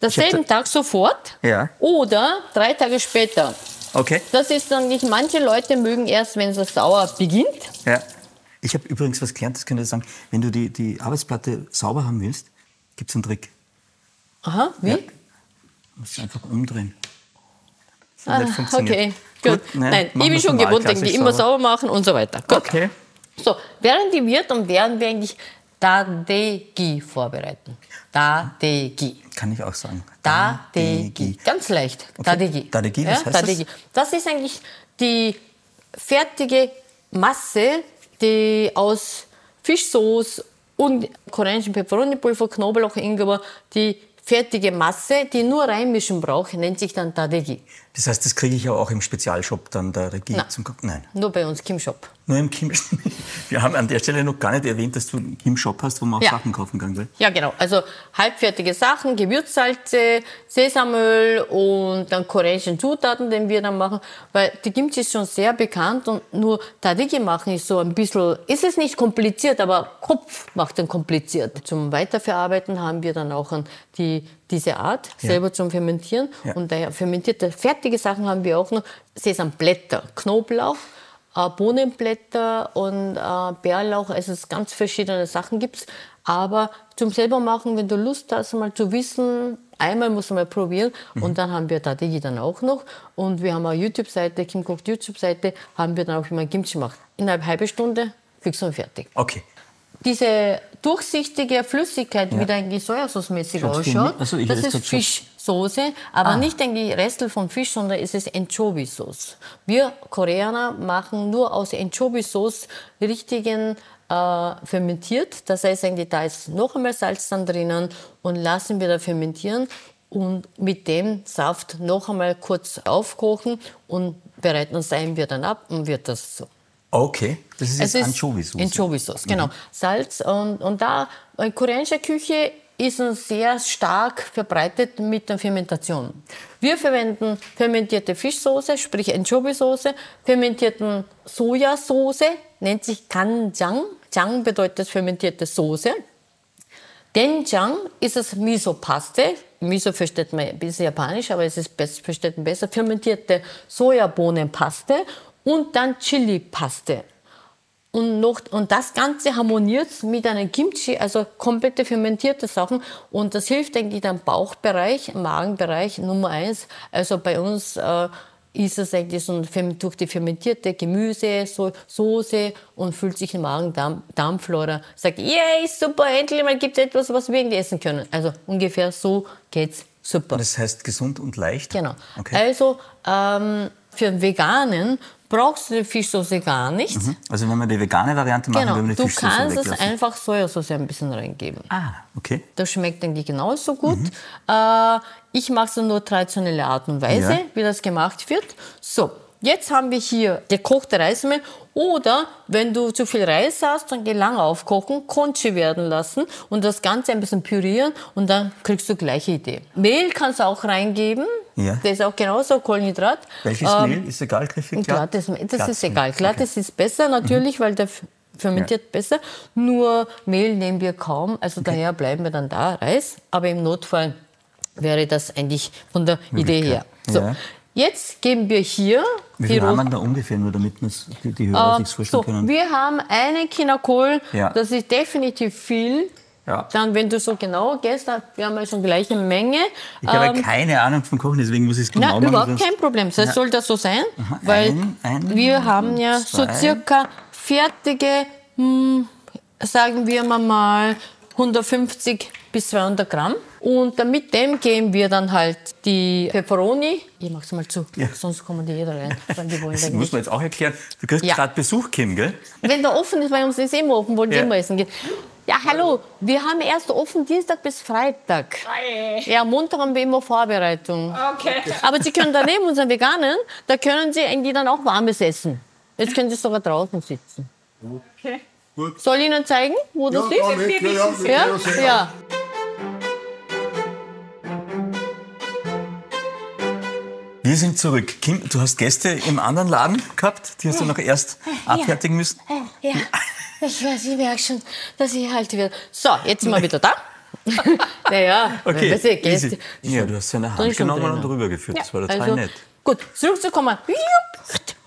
Speaker 2: Dasselben Tag sofort.
Speaker 1: Ja.
Speaker 2: Oder drei Tage später.
Speaker 1: Okay.
Speaker 2: Das ist dann nicht, manche Leute mögen erst, wenn es sauer beginnt.
Speaker 1: Ja. Ich habe übrigens was gelernt, das könnte ich sagen. Wenn du die, die Arbeitsplatte sauber haben willst, gibt es einen Trick.
Speaker 2: Aha, wie?
Speaker 1: Ja. Du musst einfach umdrehen.
Speaker 2: Ah,
Speaker 1: nicht funktioniert.
Speaker 2: okay, gut.
Speaker 1: ne,
Speaker 2: Nein,
Speaker 1: machen
Speaker 2: ich bin schon gewohnt, irgendwie immer sauber machen und so weiter. Gut.
Speaker 1: Okay.
Speaker 2: So, während die wird und werden wir eigentlich Dadegi vorbereiten. Dadegi.
Speaker 1: Kann ich auch sagen.
Speaker 2: Dadegi. Ganz leicht.
Speaker 1: Okay.
Speaker 2: Dadegi.
Speaker 1: Dadegi, was heißt das?
Speaker 2: Das ist eigentlich die fertige Masse, die aus Fischsoße und koreanischem Peperonipulver, Knoblauch, Ingwer, die fertige Masse, die nur reinmischen braucht, nennt sich dann Dadegi.
Speaker 1: Das heißt, das kriege ich ja auch im Spezialshop dann der Regie
Speaker 2: Nein.
Speaker 1: zum Kochen. Nein,
Speaker 2: Nur bei uns Kim Shop.
Speaker 1: Nur im Kim. Wir haben an der Stelle noch gar nicht erwähnt, dass du einen Kim-Shop hast, wo man auch
Speaker 2: Ja.
Speaker 1: Sachen kaufen kann. Gell?
Speaker 2: Ja, genau. Also halbfertige Sachen, Gewürzsalze, Sesamöl und dann koreanische Zutaten, den wir dann machen. Weil die Kimchi ist schon sehr bekannt und nur Tadigi machen ist so ein bisschen, ist es nicht kompliziert, aber Kopf macht den kompliziert. Zum Weiterverarbeiten haben wir dann auch die, diese Art, selber zum Fermentieren.
Speaker 1: Ja.
Speaker 2: Und daher fermentierte, fertige Sachen haben wir auch noch. Sesamblätter, Knoblauch, äh, Bohnenblätter und äh, Bärlauch, also es ganz verschiedene Sachen gibt's. Aber zum selber machen, wenn du Lust hast, mal zu wissen, einmal muss man mal probieren. Und dann haben wir Tadigi dann auch noch. Und wir haben eine YouTube-Seite, Kim kocht YouTube-Seite, haben wir dann auch immer Kimchi gemacht. Innerhalb einer halben Stunde fix und fertig.
Speaker 1: Okay.
Speaker 2: Diese durchsichtige Flüssigkeit, wie da eigentlich Sojasauce-mäßig
Speaker 1: Schaut's
Speaker 2: ausschaut,
Speaker 1: die- also
Speaker 2: das ist
Speaker 1: jetzt
Speaker 2: Fischsoße, aber nicht die Restel von Fisch, sondern es ist Anchovy-Sauce. Wir Koreaner machen nur aus Anchovy-Sauce richtigen äh, fermentiert. Das heißt eigentlich, da ist noch einmal Salz dann drinnen und lassen wir da fermentieren und mit dem Saft noch einmal kurz aufkochen und bereiten uns ein wir dann ab und wird das so.
Speaker 1: Okay, das ist jetzt Anchovy-Soße.
Speaker 2: Anchovy-Sauce, genau. Salz und, und da in koreanischer Küche ist es sehr stark verbreitet mit der Fermentation. Wir verwenden fermentierte Fischsoße, sprich Anchovy-Soße, fermentierten Sojasauce, nennt sich Kanjang. Jang bedeutet fermentierte Soße. Denjang ist es Miso-Paste. Miso versteht man ein bisschen japanisch, aber es ist best, versteht man besser. Fermentierte Sojabohnenpaste und dann Chili-Paste. Und, noch, und das Ganze harmoniert mit einem Kimchi, also komplette fermentierte Sachen. Und das hilft eigentlich dem Bauchbereich, Magenbereich Nummer eins. Also bei uns äh, ist es eigentlich so ein, durch die fermentierte Gemüse, so, Soße und fühlt sich im Magen, Darm, Darmflora. Sagt, yay, super, endlich mal gibt es etwas, was wir irgendwie essen können. Also ungefähr so geht's super.
Speaker 1: Das heißt gesund und leicht?
Speaker 2: Genau.
Speaker 1: Okay.
Speaker 2: Also ähm, für einen Veganen brauchst du die Fischsoße gar nicht.
Speaker 1: Also wenn wir die vegane Variante machen,
Speaker 2: Genau.
Speaker 1: würden wir die
Speaker 2: Du
Speaker 1: Fischsoße
Speaker 2: kannst es einfach Sojasauce ein bisschen reingeben.
Speaker 1: Ah, okay.
Speaker 2: Das schmeckt eigentlich genauso gut. Äh, ich mache es nur traditionelle Art und Weise,
Speaker 1: Ja.
Speaker 2: wie das gemacht wird. So, jetzt haben wir hier gekochte Reismehl. Oder wenn du zu viel Reis hast, dann geh lang aufkochen, Conchi werden lassen und das Ganze ein bisschen pürieren und dann kriegst du gleiche Idee. Mehl kannst du auch reingeben.
Speaker 1: Ja.
Speaker 2: Das ist auch genauso Kohlenhydrat.
Speaker 1: Welches
Speaker 2: Ähm,
Speaker 1: Mehl? Ist egal, griffig?
Speaker 2: Glattes, das
Speaker 1: Glattes
Speaker 2: ist egal. Glattes ist besser natürlich, weil der fermentiert besser. Nur Mehl nehmen wir kaum, also daher bleiben wir dann da, Reis. Aber im Notfall wäre das eigentlich von der Idee her. So,
Speaker 1: Ja.
Speaker 2: Jetzt geben wir hier
Speaker 1: Wie viel haben wir da ungefähr, nur damit die, die Hörer
Speaker 2: äh,
Speaker 1: sich vorstellen
Speaker 2: so,
Speaker 1: können?
Speaker 2: wir haben einen Kinderkohl,
Speaker 1: Ja.
Speaker 2: das ist definitiv viel.
Speaker 1: Ja.
Speaker 2: Dann, wenn du so genau gehst, dann wir haben ja schon gleiche Menge.
Speaker 1: Ich habe
Speaker 2: Ähm,
Speaker 1: keine Ahnung vom Kochen, deswegen muss ich es genau
Speaker 2: Nein,
Speaker 1: machen.
Speaker 2: überhaupt kein Problem. Das soll das so sein, weil
Speaker 1: Ein, ein,
Speaker 2: wir haben ja
Speaker 1: zwei.
Speaker 2: so circa fertige, hm, sagen wir mal 150 bis 200 Gramm. Und dann mit dem geben wir dann halt die Pepperoni. Ich mach's mal zu,
Speaker 1: Ja.
Speaker 2: sonst kommen die jeder rein. Weil die wollen
Speaker 1: Das muss
Speaker 2: nicht.
Speaker 1: man jetzt auch erklären. Du kriegst
Speaker 2: Ja.
Speaker 1: gerade Besuch, Kim, gell?
Speaker 2: Wenn der offen ist, bei uns ist immer offen, wollen die
Speaker 1: Ja.
Speaker 2: immer essen gehen. Ja, hallo, wir haben erst offen Dienstag bis Freitag. Ja, Montag haben wir immer Vorbereitung.
Speaker 3: Okay.
Speaker 2: Aber Sie können daneben unseren Veganen, da können Sie eigentlich dann auch warmes essen. Jetzt können Sie sogar draußen sitzen.
Speaker 3: okay.
Speaker 2: Soll ich Ihnen zeigen, wo das
Speaker 3: ja,
Speaker 2: ist?
Speaker 3: mit, ja, ja,
Speaker 2: Ja?
Speaker 3: ja,
Speaker 1: Wir sind zurück. Kim, du hast Gäste im anderen Laden gehabt, die hast du noch erst abfertigen müssen.
Speaker 2: Ja, ich weiß, ich merke schon, dass ich halt wieder. So, jetzt sind wir wieder da. naja,
Speaker 1: Okay,
Speaker 2: weißt du, Gäste.
Speaker 1: easy. Ja, du hast seine Hand genommen und rübergeführt. Das war total
Speaker 2: also,
Speaker 1: nett.
Speaker 2: Gut, zurückzukommen.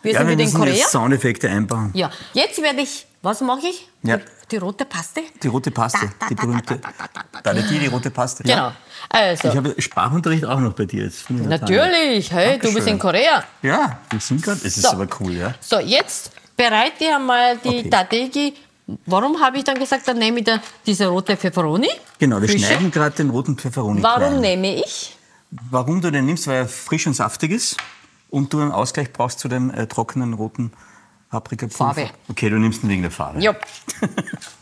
Speaker 2: Wir
Speaker 1: Ja,
Speaker 2: sind
Speaker 1: wir
Speaker 2: wieder in Korea.
Speaker 1: jetzt Soundeffekte einbauen.
Speaker 2: Ja, jetzt werde ich, was mache ich?
Speaker 1: Ja.
Speaker 2: Die, rote Paste.
Speaker 1: Die rote Paste,
Speaker 2: Da, da,
Speaker 1: die berühmte.
Speaker 2: da, da, da, da.
Speaker 1: Da, die, die rote Paste.
Speaker 2: Genau. Also,
Speaker 1: Ich habe Sprachunterricht auch noch bei dir. Jetzt
Speaker 2: natürlich, hey, du bist in Korea.
Speaker 1: Ja, wir sind gerade. Es ist
Speaker 2: So.
Speaker 1: aber cool, ja.
Speaker 2: So, jetzt bereite ich einmal die
Speaker 1: Okay.
Speaker 2: Tadegi. Warum habe ich dann gesagt, dann nehme ich da diese rote Pepperoni?
Speaker 1: Genau, wir
Speaker 2: Frische.
Speaker 1: schneiden gerade den roten Pfefferoni
Speaker 2: Warum
Speaker 1: klein.
Speaker 2: nehme ich?
Speaker 1: Warum du den nimmst, weil er frisch und saftig ist und du einen Ausgleich brauchst zu dem äh, trockenen roten Paprikapulver.
Speaker 2: Farbe.
Speaker 1: Okay, du nimmst ihn wegen der Farbe.
Speaker 2: Ja.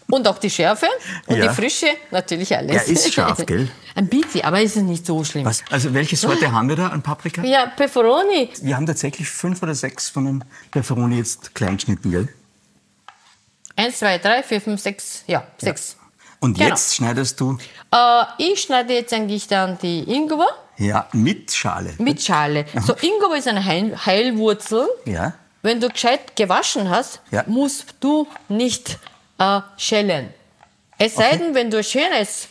Speaker 2: Und auch die Schärfe und
Speaker 1: Ja.
Speaker 2: die Frische, natürlich alles.
Speaker 1: Ja, ist scharf, gell?
Speaker 2: Ein bisschen, aber es ist nicht so schlimm.
Speaker 1: Was? Also welche Sorte haben wir da an Paprika?
Speaker 2: Ja, Pepperoni.
Speaker 1: Wir haben tatsächlich fünf oder sechs von den Pfefferoni jetzt klein geschnitten, gell?
Speaker 2: Eins, zwei, drei, vier, fünf, sechs. Ja, sechs.
Speaker 1: Und
Speaker 2: Genau.
Speaker 1: jetzt schneidest du
Speaker 2: Äh, ich schneide jetzt eigentlich dann die Ingwer
Speaker 1: ja mit Schale.
Speaker 2: mit Schale. So, Ingwer ist eine Heil Heilwurzel.
Speaker 1: Ja.
Speaker 2: Wenn du gescheit gewaschen hast,
Speaker 1: Ja.
Speaker 2: musst du nicht äh, schälen. Es sei
Speaker 1: Okay.
Speaker 2: denn, wenn du schönes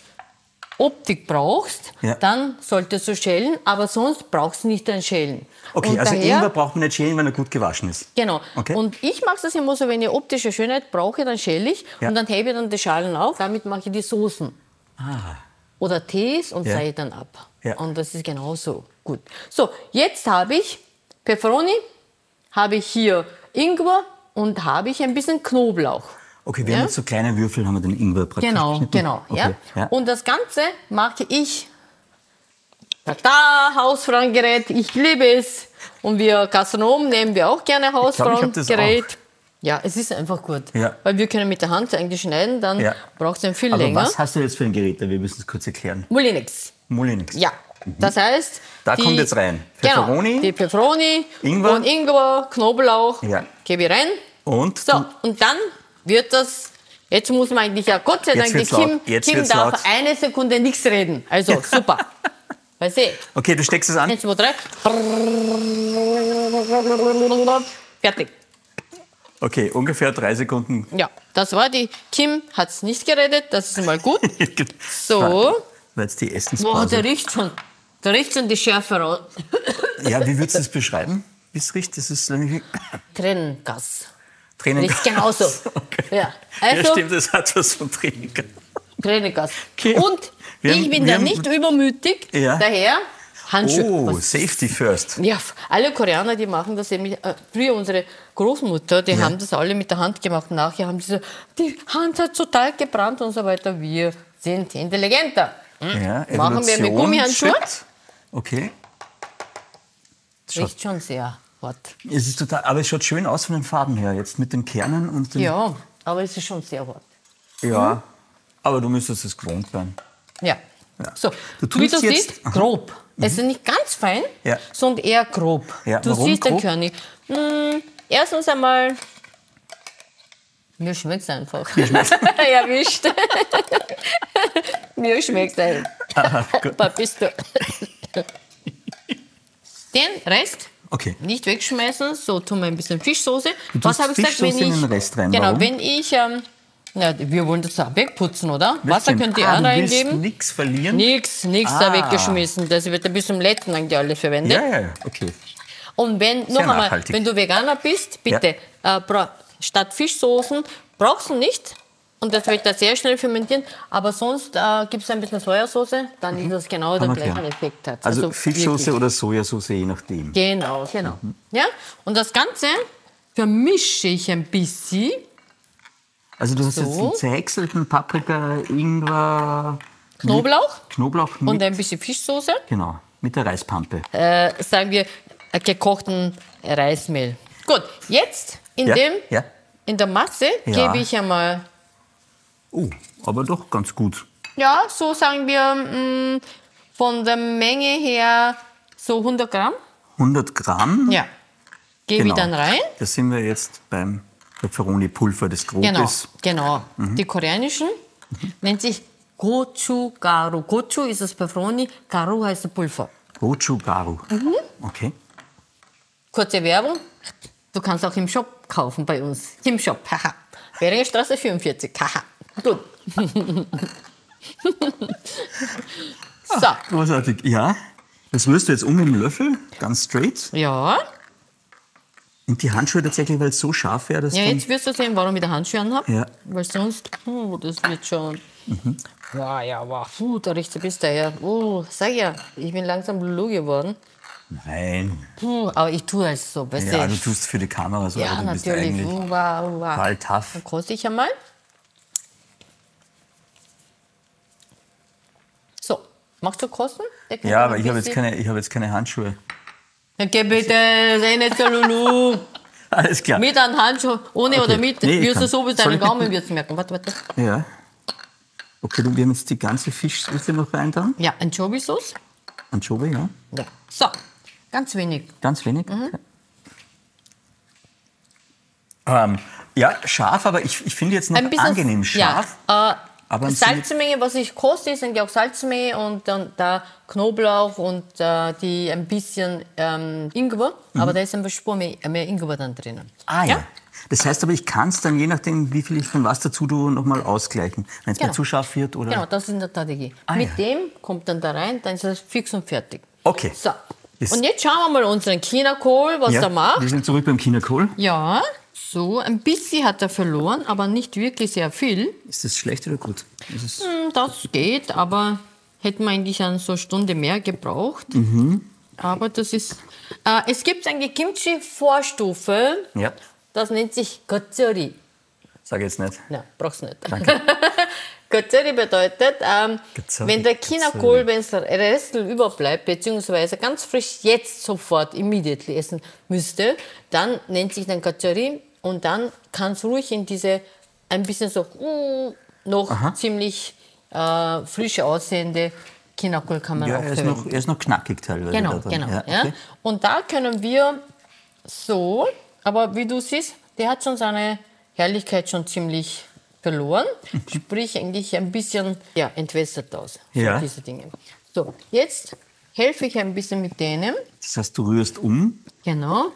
Speaker 2: Optik brauchst,
Speaker 1: Ja.
Speaker 2: dann solltest du schälen, aber sonst brauchst du nicht ein Schälen.
Speaker 1: Okay,
Speaker 2: Und
Speaker 1: also
Speaker 2: daher-
Speaker 1: Ingwer braucht man nicht schälen, wenn er gut gewaschen ist.
Speaker 2: Genau.
Speaker 1: Okay.
Speaker 2: Und ich mache das immer so, wenn ich optische Schönheit brauche, dann schäle ich
Speaker 1: Ja.
Speaker 2: und dann hebe ich dann die Schalen auf. Damit mache ich die Soßen. Oder Tees und
Speaker 1: Ah. Ja.
Speaker 2: dann ab.
Speaker 1: Ja.
Speaker 2: Und das ist genauso gut. So, jetzt habe ich Pepperoni, habe ich hier Ingwer und habe ich ein bisschen Knoblauch.
Speaker 1: Okay, wir
Speaker 2: Ja.
Speaker 1: haben jetzt so kleine Würfel, haben wir den Ingwer praktisch
Speaker 2: Genau,
Speaker 1: geschnitten.
Speaker 2: genau.
Speaker 1: Okay,
Speaker 2: Ja.
Speaker 1: ja.
Speaker 2: Und das Ganze mache ich Da, Hausfrauengerät, ich liebe es. Und wir Gastronomen nehmen wir auch gerne Hausfrauengerät. Ja, es ist einfach gut.
Speaker 1: Ja.
Speaker 2: Weil wir können mit der Hand eigentlich schneiden, dann
Speaker 1: Ja.
Speaker 2: braucht es viel
Speaker 1: Aber
Speaker 2: länger.
Speaker 1: was hast du jetzt für ein Gerät? Wir müssen es kurz erklären.
Speaker 2: Mulinix.
Speaker 1: Molinix.
Speaker 2: Ja, das heißt.
Speaker 1: Da kommt jetzt rein. Pfefferoni.
Speaker 2: Genau, die Pfefferoni
Speaker 1: Ingwer.
Speaker 2: und Ingwer, Knoblauch.
Speaker 1: Ja.
Speaker 2: Gebe ich rein.
Speaker 1: Und
Speaker 2: So, und dann wird das. Jetzt muss man eigentlich ja, Gott sei Dank, die Kim, Kim darf
Speaker 1: laut.
Speaker 2: eine Sekunde nichts reden. Also super. Weißt du?
Speaker 1: okay, du steckst es an.
Speaker 2: Eins, zwei, drei. Fertig.
Speaker 1: Okay, ungefähr drei Sekunden.
Speaker 2: Ja, das war die. Kim hat es nicht geredet, das ist mal gut. So.
Speaker 1: Jetzt die
Speaker 2: Boah,
Speaker 1: Essenspause.
Speaker 2: der riecht schon. Der riecht schon die Schärfe raus.
Speaker 1: Ja, wie würdest du das beschreiben? Wie es riecht? Das ist nämlich
Speaker 2: Tränengas.
Speaker 1: Tränen.
Speaker 2: Riecht genauso.
Speaker 1: Okay.
Speaker 2: Ja,
Speaker 1: ja,
Speaker 2: also
Speaker 1: stimmt, das hat was von Tränengas.
Speaker 2: Tränengas.
Speaker 1: Okay.
Speaker 2: Und
Speaker 1: haben-
Speaker 2: ich bin da
Speaker 1: haben-
Speaker 2: nicht übermütig.
Speaker 1: Ja.
Speaker 2: Daher Handschuhe.
Speaker 1: Oh,
Speaker 2: Was-
Speaker 1: Safety first.
Speaker 2: Ja, alle Koreaner, die machen das eben. Äh, früher unsere Großmutter, die haben das alle mit der Hand gemacht. Nachher haben sie so, die Hand hat total gebrannt und so weiter. Wir sind intelligenter.
Speaker 1: Ja,
Speaker 2: Machen wir mit
Speaker 1: Evolution,
Speaker 2: Gummihandschuhe?
Speaker 1: Okay.
Speaker 2: Riecht schon sehr hart.
Speaker 1: Es ist total, aber es schaut schön aus von den Farben her. Jetzt mit den Kernen und den.
Speaker 2: Ja, aber es ist schon sehr hart.
Speaker 1: Ja. Aber du müsstest es gewohnt sein.
Speaker 2: Ja.
Speaker 1: Ja.
Speaker 2: So,
Speaker 1: Du
Speaker 2: wie
Speaker 1: tust
Speaker 2: du
Speaker 1: jetzt-
Speaker 2: siehst, grob. Es ist nicht ganz fein,
Speaker 1: Ja.
Speaker 2: sondern eher grob.
Speaker 1: Ja,
Speaker 2: Du siehst den
Speaker 1: grob?
Speaker 2: Körnig. Hm, erstens einmal, mir schmeckt es einfach. Mir Erwischt. mir schmeckt es. Was bist du? Den Rest
Speaker 1: Okay.
Speaker 2: nicht wegschmeißen, so tun wir ein bisschen Fischsoße.
Speaker 1: Du
Speaker 2: Was habe ich gesagt, wenn ich
Speaker 1: in den Rest rein,
Speaker 2: genau,
Speaker 1: warum?
Speaker 2: wenn ich ähm, na, wir wollen das auch wegputzen, oder? Wasser
Speaker 1: Wirklich?
Speaker 2: könnt ihr
Speaker 1: ah,
Speaker 2: auch reingeben.
Speaker 1: nichts verlieren?
Speaker 2: Nix, nix da
Speaker 1: Ah.
Speaker 2: weggeschmissen. Das wird bis zum letzten eigentlich alles verwendet.
Speaker 1: Ja, ja, ja. Okay.
Speaker 2: Und wenn, noch einmal,
Speaker 1: nachhaltig.
Speaker 2: wenn du Veganer bist, bitte, äh, bra- statt Fischsoßen brauchst du nicht. Und das wird da sehr schnell fermentieren. Aber sonst äh, gibt es ein bisschen Sojasauce, dann ist das genau der gleiche. Effekt. Hat.
Speaker 1: Also, Fischsoße
Speaker 2: wirklich.
Speaker 1: oder Sojasauce, je nachdem.
Speaker 2: Genau, genau.
Speaker 1: Mhm.
Speaker 2: Ja? Und das Ganze vermische ich ein bisschen.
Speaker 1: Also du hast jetzt
Speaker 2: So.
Speaker 1: einen zerhäckselten Paprika, Ingwer,
Speaker 2: Knoblauch
Speaker 1: Knoblauch mit,
Speaker 2: und ein bisschen Fischsoße.
Speaker 1: genau, mit der Reispampe.
Speaker 2: Äh, sagen wir, äh, gekochten Reismehl. Gut, jetzt in,
Speaker 1: Ja,
Speaker 2: dem,
Speaker 1: ja.
Speaker 2: in der Masse
Speaker 1: Ja.
Speaker 2: gebe ich einmal
Speaker 1: Oh, aber doch ganz gut.
Speaker 2: Ja, so sagen wir mh, von der Menge her so 100 Gramm.
Speaker 1: 100 Gramm.
Speaker 2: Ja. Gebe
Speaker 1: genau.
Speaker 2: ich dann rein.
Speaker 1: Da sind wir jetzt beim Pepperoni-Pulver, das grob
Speaker 2: Genau,
Speaker 1: ist.
Speaker 2: genau. Die koreanischen nennt sich Gochugaru. Gochu ist das Pepperoni, Garu heißt das Pulver.
Speaker 1: Gochugaru.
Speaker 2: Mhm.
Speaker 1: Okay.
Speaker 2: Kurze Werbung. Du kannst auch im Shop kaufen bei uns. Im Shop. Haha. Beringer Straße 44. Haha. Gut. so.
Speaker 1: Großartig. Ja. Das rührst du jetzt um mit dem Löffel, ganz straight.
Speaker 2: Ja.
Speaker 1: Und die Handschuhe tatsächlich, weil es so scharf wäre, dass
Speaker 2: Ja, jetzt wirst du sehen, warum ich die Handschuhe anhabe.
Speaker 1: Ja.
Speaker 2: Weil sonst, oh, das wird schon. Ja, ja, wow, puh, da riecht bis daher. Oh, sag ja, ich bin langsam Lulu geworden.
Speaker 1: Nein.
Speaker 2: Puh, aber ich tue es so, weißt
Speaker 1: Ja,
Speaker 2: du.
Speaker 1: du tust für die Kamera so,
Speaker 2: Ja,
Speaker 1: aber du bist
Speaker 2: natürlich.
Speaker 1: eigentlich
Speaker 2: wow, wow.
Speaker 1: total tough.
Speaker 2: Dann koste ich einmal. Magst du kosten?
Speaker 1: Ja, aber ich habe jetzt, keine- ich hab jetzt keine Handschuhe.
Speaker 2: Dann geh bitte, sei nicht so Lulu.
Speaker 1: Alles klar.
Speaker 2: mit einem Handschuh, ohne
Speaker 1: Okay.
Speaker 2: oder mit,
Speaker 1: Nee,
Speaker 2: wirst du so wie
Speaker 1: Soll
Speaker 2: deinen Gaumen merken. Warte, warte.
Speaker 1: Ja. Okay, du, wir haben jetzt die ganze Fischsoße noch rein dann.
Speaker 2: Ja, Anchovy-Sauce.
Speaker 1: Anchovy, ja.
Speaker 2: Ja. So, ganz wenig.
Speaker 1: Ganz wenig.
Speaker 2: Mhm.
Speaker 1: Okay. Ähm, ja, scharf, aber ich, ich finde jetzt noch angenehm scharf.
Speaker 2: Ja, äh,
Speaker 1: Aber
Speaker 2: Salzmenge, was ich koste, ist eigentlich auch Salzmenge und dann da Knoblauch und äh, die ein bisschen ähm, Ingwer. Aber da ist ein bisschen Spur mehr, mehr Ingwer dann drinnen.
Speaker 1: Ah ja. Das heißt aber, ich kann es dann, je nachdem, wie viel ich von was dazu tue, nochmal ausgleichen. Wenn es
Speaker 2: Genau.
Speaker 1: mir zu scharf wird oder...
Speaker 2: Genau, das ist in der Strategie.
Speaker 1: Ah,
Speaker 2: Mit
Speaker 1: ja.
Speaker 2: dem kommt dann da rein, dann ist das fix und fertig.
Speaker 1: Okay.
Speaker 2: So.
Speaker 1: Ist-
Speaker 2: Und jetzt schauen wir mal unseren Chinakohl, was
Speaker 1: ja,
Speaker 2: er macht.
Speaker 1: Wir sind zurück beim Chinakohl.
Speaker 2: Ja, so, ein bisschen hat er verloren, aber nicht wirklich sehr viel.
Speaker 1: Ist das schlecht oder gut?
Speaker 2: Hm, Das geht, aber hätten wir eigentlich eine so Stunde mehr gebraucht. Aber das ist. Äh, es gibt eine Kimchi-Vorstufe,
Speaker 1: ja,
Speaker 2: das nennt sich Gotsuri.
Speaker 1: sage jetzt nicht.
Speaker 2: Nein, brauchst du nicht.
Speaker 1: Danke.
Speaker 2: Gazzelli bedeutet, ähm,
Speaker 1: Gazzelli,
Speaker 2: wenn der Chinakohl, wenn es Restel überbleibt, beziehungsweise ganz frisch jetzt sofort, immediately essen müsste, dann nennt sich dann Gazzelli und dann kann es ruhig in diese ein bisschen so mm, noch ziemlich äh, frisch aussehende Chinakohl kann man
Speaker 1: Ja,
Speaker 2: auch
Speaker 1: er ist, noch, er ist noch knackig teilweise.
Speaker 2: Genau, genau.
Speaker 1: Ja,
Speaker 2: Ja,
Speaker 1: okay.
Speaker 2: Und da können wir so, aber wie du siehst, der hat schon seine Herrlichkeit schon ziemlich verloren. Sprich, eigentlich ein bisschen ja, entwässert aus. So
Speaker 1: Ja.
Speaker 2: diese Dinge. So, jetzt helfe ich ein bisschen mit denen.
Speaker 1: Das heißt, du rührst um.
Speaker 2: Genau.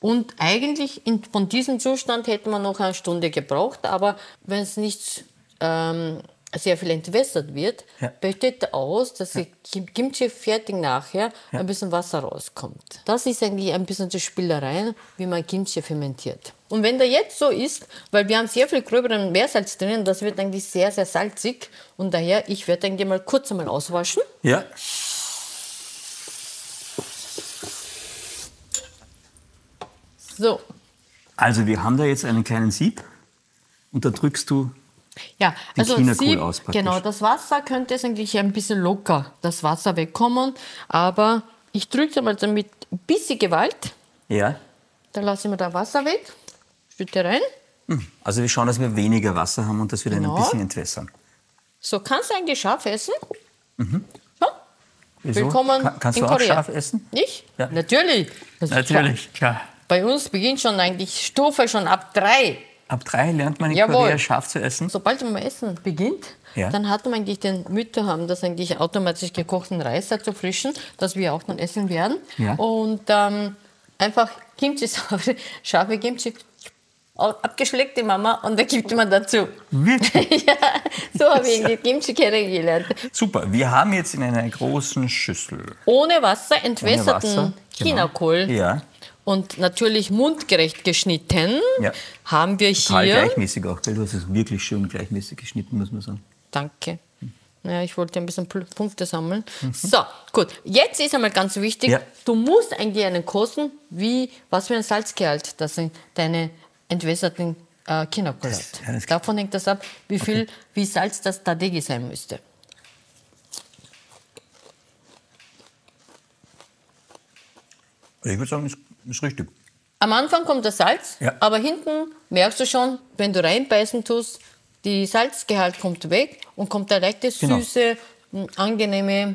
Speaker 2: Und eigentlich in, von diesem Zustand hätten wir noch eine Stunde gebraucht, aber wenn es nicht ähm, sehr viel entwässert wird,
Speaker 1: Ja.
Speaker 2: besteht aus, dass die Kim- Kimchi fertig nachher ein bisschen Wasser rauskommt. Das ist eigentlich ein bisschen die Spielerei, wie man Kimchi fermentiert. Und wenn der jetzt so ist, weil wir haben sehr viel gröberen Meersalz drinnen, das wird eigentlich sehr, sehr salzig und daher, ich werde eigentlich mal kurz einmal auswaschen.
Speaker 1: Ja.
Speaker 2: So,
Speaker 1: Also wir haben da jetzt einen kleinen Sieb und da drückst du.
Speaker 2: Ja,
Speaker 1: Den
Speaker 2: also
Speaker 1: Chinakohl
Speaker 2: Sie,
Speaker 1: aus praktisch.
Speaker 2: genau, das Wasser könnte es eigentlich ein bisschen locker, das Wasser wegkommen, aber ich drücke mal damit ein bisschen Gewalt,
Speaker 1: Ja.
Speaker 2: dann lasse ich mir da Wasser weg, schütte rein.
Speaker 1: Also wir schauen, dass wir weniger Wasser haben und dass wir dann
Speaker 2: Genau.
Speaker 1: ein bisschen entwässern.
Speaker 2: So, kannst du eigentlich scharf essen? So,
Speaker 1: Wieso?
Speaker 2: willkommen
Speaker 1: Kann, kannst
Speaker 2: in
Speaker 1: du auch
Speaker 2: Korea.
Speaker 1: scharf essen?
Speaker 2: Ich?
Speaker 1: Ja.
Speaker 2: Natürlich. Das ist klar. Bei uns beginnt schon eigentlich Stufe schon ab drei.
Speaker 1: Ab drei lernt man in
Speaker 2: Jawohl.
Speaker 1: Korea scharf zu essen.
Speaker 2: Sobald man Essen beginnt,
Speaker 1: Ja.
Speaker 2: dann hat man eigentlich den Mütter haben das eigentlich automatisch gekochten Reis dazu frischen, das wir auch dann essen werden.
Speaker 1: Ja.
Speaker 2: Und ähm, einfach Kimchi, scharfe Kimchi, abgeschleckt die Mama und da gibt man dazu.
Speaker 1: Wirklich?
Speaker 2: ja, so habe ich die Kimchi kennengelernt.
Speaker 1: Super. Wir haben jetzt in einer großen Schüssel
Speaker 2: Ohne Wasser entwässerten
Speaker 1: Wasser,
Speaker 2: Chinakohl
Speaker 1: Genau. Ja.
Speaker 2: Und natürlich mundgerecht geschnitten
Speaker 1: Ja.
Speaker 2: haben wir
Speaker 1: Total
Speaker 2: hier.
Speaker 1: gleichmäßig auch, weil du hast es wirklich schön gleichmäßig geschnitten, muss man sagen.
Speaker 2: Danke. Ja, ich wollte ein bisschen Punkte sammeln. So, gut. Jetzt ist einmal ganz wichtig,
Speaker 1: Mhm. Ja.
Speaker 2: du musst eigentlich einen kosten, wie, was für ein Salzgehalt das in deine entwässerten äh, Chinakohl hat.
Speaker 1: ja,
Speaker 2: Davon hängt das ab, wie viel, wie Salz das Tadegi sein müsste.
Speaker 1: Ich würde sagen, ist, richtig.
Speaker 2: Am Anfang kommt das Salz,
Speaker 1: Ja.
Speaker 2: aber hinten merkst du schon, wenn du reinbeißen tust, die Salzgehalt kommt weg und kommt der leichte,
Speaker 1: Genau.
Speaker 2: süße, m, angenehme.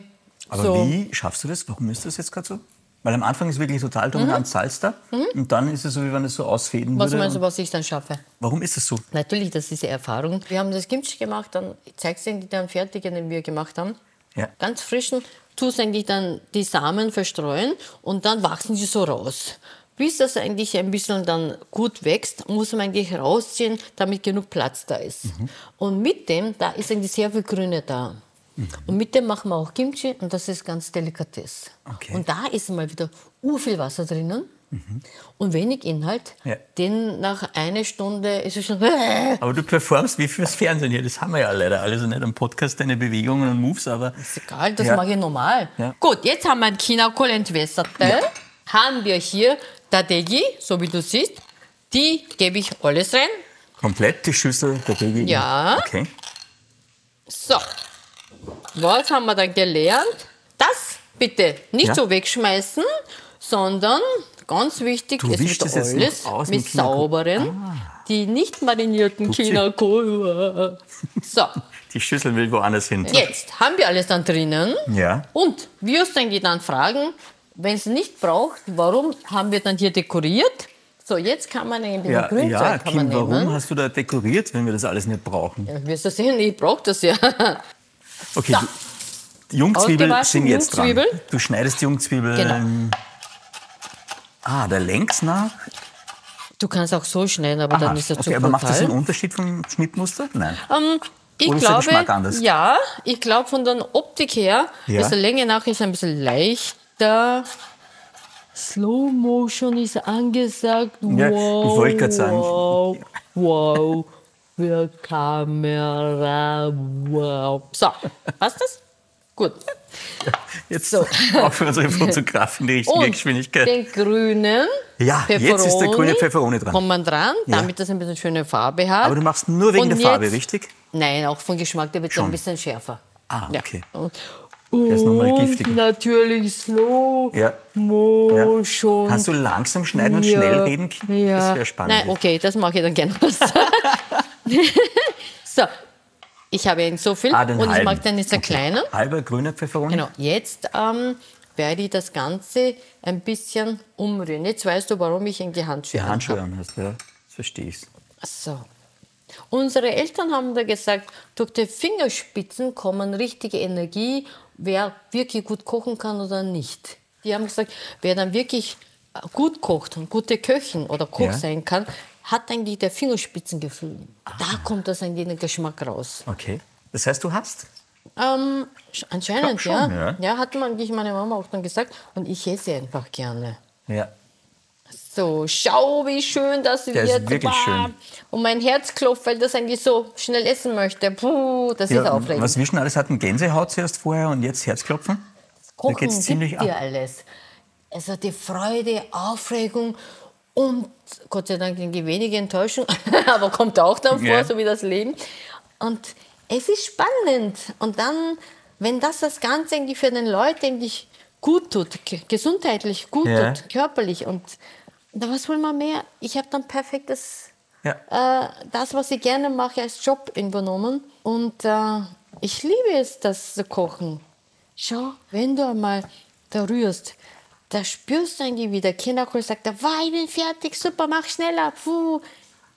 Speaker 1: Aber
Speaker 2: so.
Speaker 1: wie schaffst du das? Warum ist das jetzt gerade so? Weil am Anfang ist wirklich total dominant Salz da und dann ist es so, wie wenn es so ausfäden
Speaker 2: Mhm. Was
Speaker 1: würde.
Speaker 2: meinst du, was ich dann schaffe?
Speaker 1: Warum ist es so?
Speaker 2: Natürlich, das ist diese Erfahrung. Wir haben das Kimchi gemacht, dann zeigst du eigentlich den fertigen, den wir gemacht haben.
Speaker 1: Ja.
Speaker 2: Ganz frischen, tust eigentlich dann die Samen verstreuen und dann wachsen sie so raus. Bis das eigentlich ein bisschen dann gut wächst, muss man eigentlich rausziehen, damit genug Platz da ist.
Speaker 1: Mhm.
Speaker 2: Und mit dem, da ist eigentlich sehr viel Grüne da.
Speaker 1: Mhm.
Speaker 2: Und mit dem machen wir auch Kimchi und das ist ganz Delikatesse.
Speaker 1: Okay.
Speaker 2: Und da ist mal wieder ur viel Wasser drinnen und wenig Inhalt.
Speaker 1: Mhm. Ja.
Speaker 2: Denn nach einer Stunde ist es schon.
Speaker 1: Aber du performst wie fürs Fernsehen hier. Das haben wir ja leider alles nicht am Podcast, deine Bewegungen und Moves, aber
Speaker 2: Ist egal, das
Speaker 1: Ja.
Speaker 2: mache ich normal.
Speaker 1: Ja.
Speaker 2: Gut, jetzt haben wir ein Chinakohl entwässerte. Haben wir hier Tadegi, so wie du siehst. Die gebe ich alles rein.
Speaker 1: komplett die Schüssel der Baby.
Speaker 2: Ja.
Speaker 1: Okay.
Speaker 2: So. Was haben wir dann gelernt? Das bitte nicht
Speaker 1: Ja.
Speaker 2: so wegschmeißen, sondern ganz wichtig,
Speaker 1: Du
Speaker 2: es wird alles
Speaker 1: aus
Speaker 2: mit
Speaker 1: mit
Speaker 2: sauberen, die nicht marinierten. Chinakohl. So.
Speaker 1: Die Schüssel will woanders hin.
Speaker 2: Jetzt haben wir alles dann drinnen.
Speaker 1: Ja.
Speaker 2: Und wirst dann dann fragen, wenn es nicht braucht, warum haben wir dann hier dekoriert? So, jetzt kann man ein bisschen
Speaker 1: Ja,
Speaker 2: Grünzeug
Speaker 1: ja
Speaker 2: kann
Speaker 1: Kim, warum
Speaker 2: nehmen.
Speaker 1: hast du da dekoriert, wenn wir das alles nicht brauchen?
Speaker 2: Ja, wirst du sehen, ich brauche das ja.
Speaker 1: Okay,
Speaker 2: So.
Speaker 1: die Jungzwiebeln sind jetzt dran. Du schneidest die Jungzwiebeln.
Speaker 2: Genau.
Speaker 1: Ah, der längs nach.
Speaker 2: Du kannst auch so schneiden, aber
Speaker 1: Aha,
Speaker 2: dann ist er zu
Speaker 1: okay, aber macht das einen. Unterschied vom Schnittmuster? Nein.
Speaker 2: Ähm, ich
Speaker 1: Oder ist der
Speaker 2: glaube,
Speaker 1: Geschmack anders?
Speaker 2: ja, ich glaube von der Optik her,
Speaker 1: Ja.
Speaker 2: ist der Länge nach ist ein bisschen leichter. Slow Motion ist angesagt.
Speaker 1: Ja, ich
Speaker 2: wow,
Speaker 1: wollte gerade sagen.
Speaker 2: Wow, wow, für Kamera, wow. So, passt das? Gut.
Speaker 1: Jetzt
Speaker 2: So.
Speaker 1: auch für unsere Fotografen die richtige
Speaker 2: Und
Speaker 1: Geschwindigkeit.
Speaker 2: den grünen
Speaker 1: Ja, jetzt ist der grüne Pfefferoni dran.
Speaker 2: Kommt man dran,
Speaker 1: Ja.
Speaker 2: damit das ein bisschen schöne Farbe hat.
Speaker 1: Aber du machst nur wegen
Speaker 2: Und
Speaker 1: der Farbe,
Speaker 2: jetzt-
Speaker 1: richtig?
Speaker 2: Nein, auch vom Geschmack, der wird
Speaker 1: Schon.
Speaker 2: ein bisschen schärfer.
Speaker 1: Ah,
Speaker 2: Ja.
Speaker 1: okay.
Speaker 2: Und,
Speaker 1: Der ist nochmal
Speaker 2: und
Speaker 1: giftiger.
Speaker 2: natürlich slow
Speaker 1: Ja.
Speaker 2: motion.
Speaker 1: Kannst du langsam schneiden und
Speaker 2: Ja.
Speaker 1: schnell reden?
Speaker 2: Ja.
Speaker 1: Das wäre spannend.
Speaker 2: Nein, okay, das mache ich dann gerne. so, ich habe ihn so viel
Speaker 1: Ah,
Speaker 2: und ich
Speaker 1: halben.
Speaker 2: mag den jetzt einen kleinen.
Speaker 1: Halber grüner Pfefferoni?
Speaker 2: Genau, jetzt ähm, werde ich das Ganze ein bisschen umrühren. Jetzt weißt du, warum ich die Handschuhe
Speaker 1: Die Handschuhe an hast, ja. Das verstehe ich.
Speaker 2: So. Unsere Eltern haben da gesagt, durch die Fingerspitzen kommen richtige Energie, wer wirklich gut kochen kann oder nicht. Die haben gesagt, wer dann wirklich gut kocht und gute Köchin oder Koch
Speaker 1: Ja.
Speaker 2: sein kann, hat eigentlich der Fingerspitzengefühl. Da kommt das eigentlich der Geschmack raus.
Speaker 1: Okay. Das heißt, du hast?
Speaker 2: Ähm, sch- anscheinend,
Speaker 1: Schon,
Speaker 2: ja.
Speaker 1: ja.
Speaker 2: ja. hat man eigentlich meine Mama auch dann gesagt. Und ich esse einfach gerne.
Speaker 1: Ja.
Speaker 2: So, schau, wie schön das
Speaker 1: Der
Speaker 2: wird.
Speaker 1: ist wirklich schön.
Speaker 2: Und mein Herz klopft, weil das eigentlich so schnell essen möchte. Puh, das ist
Speaker 1: ja
Speaker 2: aufregend.
Speaker 1: was wir schon alles hatten, Gänsehaut zuerst vorher und jetzt Herzklopfen?
Speaker 2: Kochen
Speaker 1: geht's ziemlich
Speaker 2: gibt
Speaker 1: ab.
Speaker 2: dir alles. Also die Freude, Aufregung und Gott sei Dank die wenige Enttäuschung, aber kommt auch dann vor,
Speaker 1: Ja.
Speaker 2: so wie das Leben. Und es ist spannend. Und dann, wenn das das Ganze irgendwie für den Leuten eigentlich gut tut, ge- gesundheitlich gut
Speaker 1: Ja.
Speaker 2: tut, körperlich und da was will man mehr? Ich habe dann perfektes
Speaker 1: Ja.
Speaker 2: äh, das, was ich gerne mache, als Job übernommen. Und äh, ich liebe es, das zu kochen. Schau, wenn du einmal da rührst, da spürst du eigentlich, wie der Kinderkohl sagt, wow, ich bin fertig, super, mach schneller. Puh.